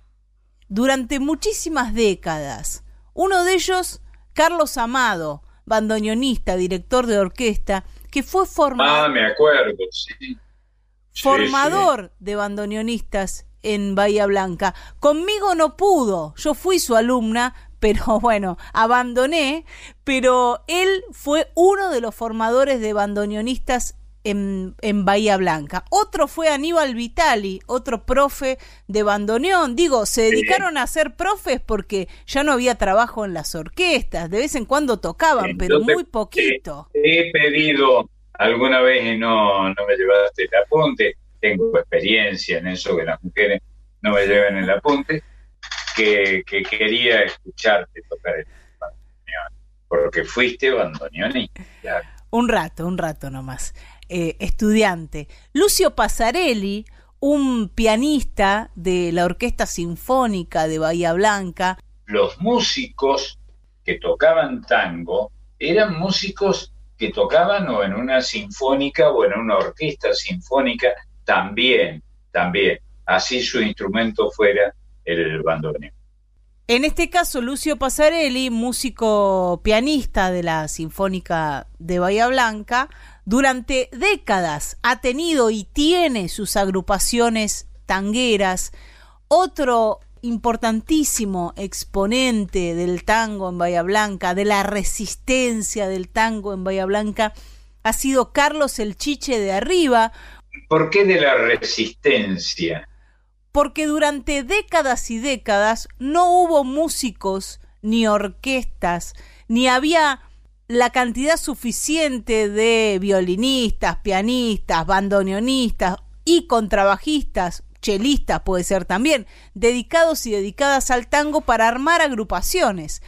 durante muchísimas décadas. Uno de ellos, Carlos Amado, bandoneonista, director de orquesta, que fue formado. Ah, me acuerdo, sí. Formador de bandoneonistas en Bahía Blanca. Conmigo no pudo, yo fui su alumna, pero bueno, abandoné, pero él fue uno de los formadores de bandoneonistas en, Bahía Blanca. Otro fue Aníbal Vitali, otro profe de bandoneón. Digo, se dedicaron a ser profes porque ya no había trabajo en las orquestas. De vez en cuando tocaban, pero muy poquito. he pedido alguna vez y no, no me llevaste el apunte. Tengo experiencia en eso que las mujeres no me lleven el apunte. Que, que quería escucharte tocar el bandoneón. Porque fuiste bandoneonista. Un rato, un rato nomás. Eh, estudiante. Lucio Pasarelli, un pianista de la Orquesta Sinfónica de Bahía Blanca. Los músicos que tocaban tango eran músicos que tocaban o en una sinfónica o en una orquesta sinfónica también, también. Así su instrumento fuera el bandoneón. En este caso, Lucio Pasarelli, músico pianista de la Sinfónica de Bahía Blanca, durante décadas ha tenido y tiene sus agrupaciones tangueras. Otro importantísimo exponente del tango en Bahía Blanca, de la resistencia del tango en Bahía Blanca, ha sido Carlos el Chiche de Arriba. ¿Por qué de la resistencia? porque durante décadas y décadas no hubo músicos ni orquestas, ni había la cantidad suficiente de violinistas, pianistas, bandoneonistas y contrabajistas, chelistas puede ser también, dedicados y dedicadas al tango para armar agrupaciones.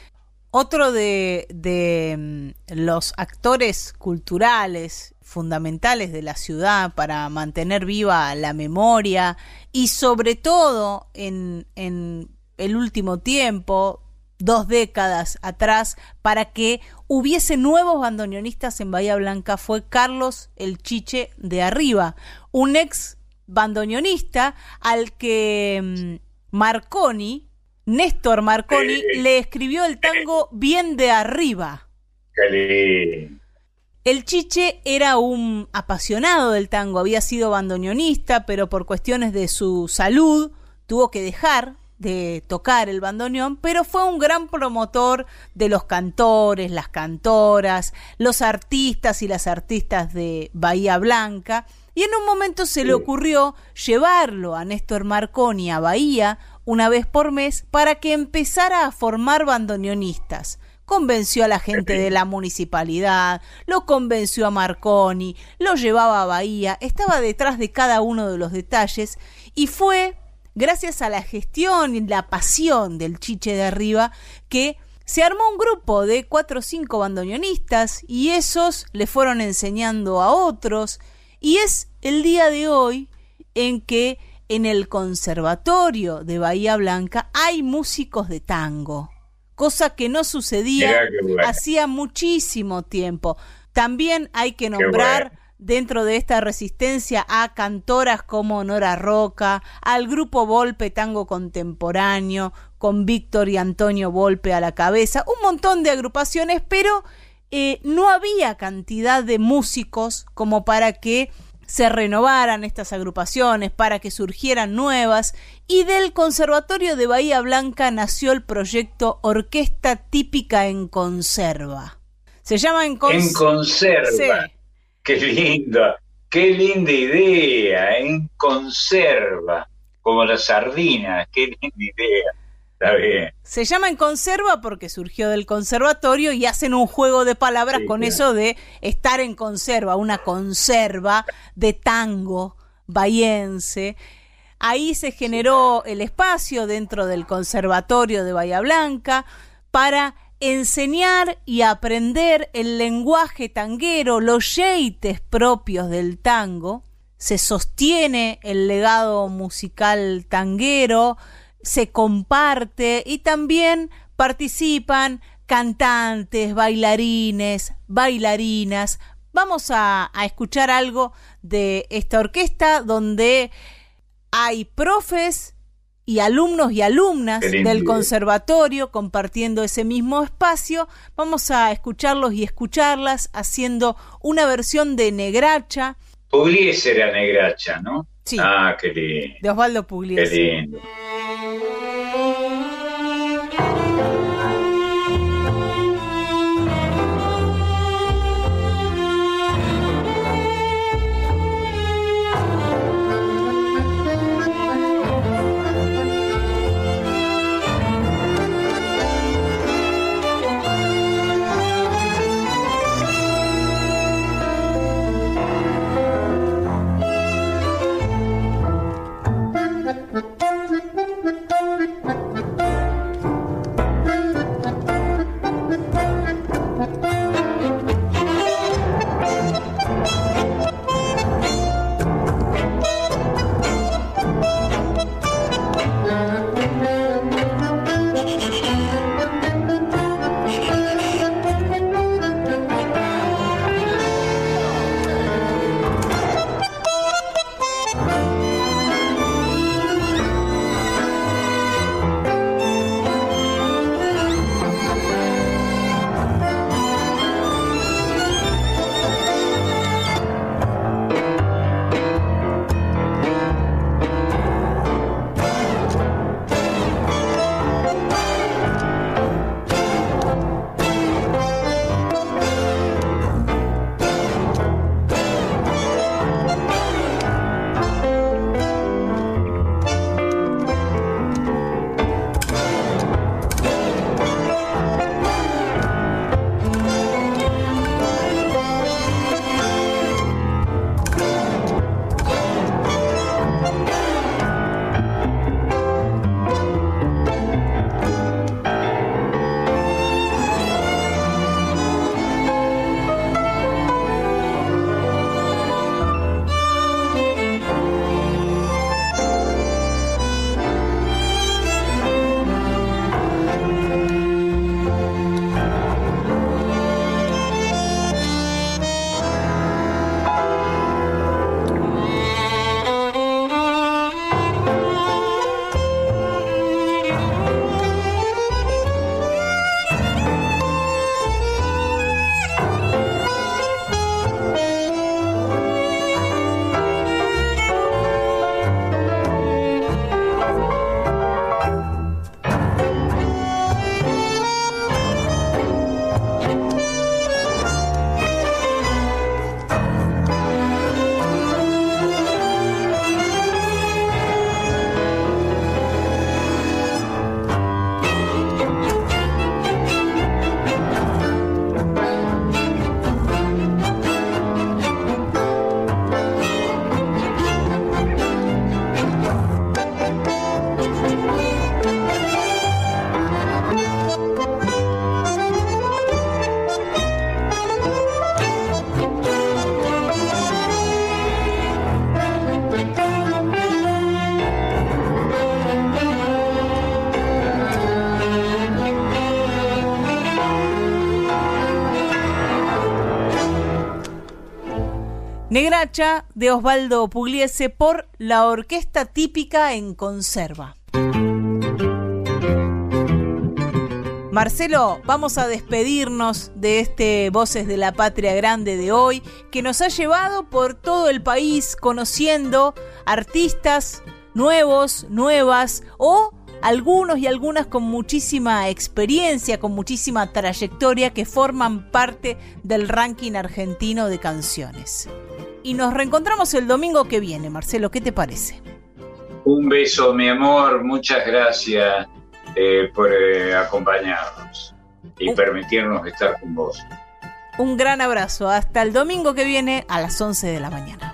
Otro de, de mm, los actores culturales fundamentales de la ciudad para mantener viva la memoria y sobre todo en, en el último tiempo, dos décadas atrás, para que hubiese nuevos bandoneonistas en Bahía Blanca fue Carlos el Chiche de Arriba, un ex bandoneonista al que mm, Marconi, Néstor Marconi, le escribió el tango Bien de Arriba. El Chiche era un apasionado del tango, había sido bandoneonista, pero por cuestiones de su salud tuvo que dejar de tocar el bandoneón, pero fue un gran promotor de los cantores, las cantoras, los artistas y las artistas de Bahía Blanca, y en un momento se le ocurrió llevarlo a Néstor Marconi a Bahía una vez por mes para que empezara a formar bandoneonistas. Convenció a la gente de la municipalidad, lo convenció a Marconi, lo llevaba a Bahía, estaba detrás de cada uno de los detalles y fue gracias a la gestión y la pasión del chiche de arriba que se armó un grupo de cuatro o cinco bandoneonistas y esos le fueron enseñando a otros. Y es el día de hoy en que en el conservatorio de Bahía Blanca hay músicos de tango cosa que no sucedía hacía muchísimo tiempo. También hay que nombrar dentro de esta resistencia a cantoras como Nora Roca, al grupo Volpe Tango Contemporáneo, con Víctor y Antonio Volpe a la cabeza, un montón de agrupaciones, pero eh, no había cantidad de músicos como para que se renovaran estas agrupaciones, para que surgieran nuevas, y del Conservatorio de Bahía Blanca nació el proyecto Orquesta Típica en Conserva. Se llama En, en Conserva. Qué lindo, qué linda idea, en conserva, como las sardinas, qué linda idea. Se llama en conserva porque surgió del conservatorio y hacen un juego de palabras con eso de estar en conserva, una conserva de tango bahiense. Ahí se generó el espacio dentro del conservatorio de Bahía Blanca para enseñar y aprender el lenguaje tanguero, los yeites propios del tango. Se sostiene el legado musical tanguero, se comparte y también participan cantantes, bailarines, bailarinas. Vamos a, escuchar algo de esta orquesta donde hay profes y alumnos y alumnas del conservatorio compartiendo ese mismo espacio. Vamos a escucharlos y escucharlas haciendo una versión de Negracha. Pugliese era Negracha, ¿no? Sí. Ah, qué lindo. De Osvaldo Pugliese. Qué lindo. De Osvaldo Pugliese por la orquesta típica en conserva. Marcelo, vamos a despedirnos de este Voces de la Patria Grande de hoy, que nos ha llevado por todo el país conociendo artistas nuevos, nuevas o algunos y algunas con muchísima experiencia, con muchísima trayectoria que forman parte del ranking argentino de canciones. Y nos reencontramos el domingo que viene, Marcelo, ¿qué te parece? Un beso, mi amor, muchas gracias eh, por eh, acompañarnos y permitirnos estar con vos. Un gran abrazo. Hasta el domingo que viene a las 11 de la mañana.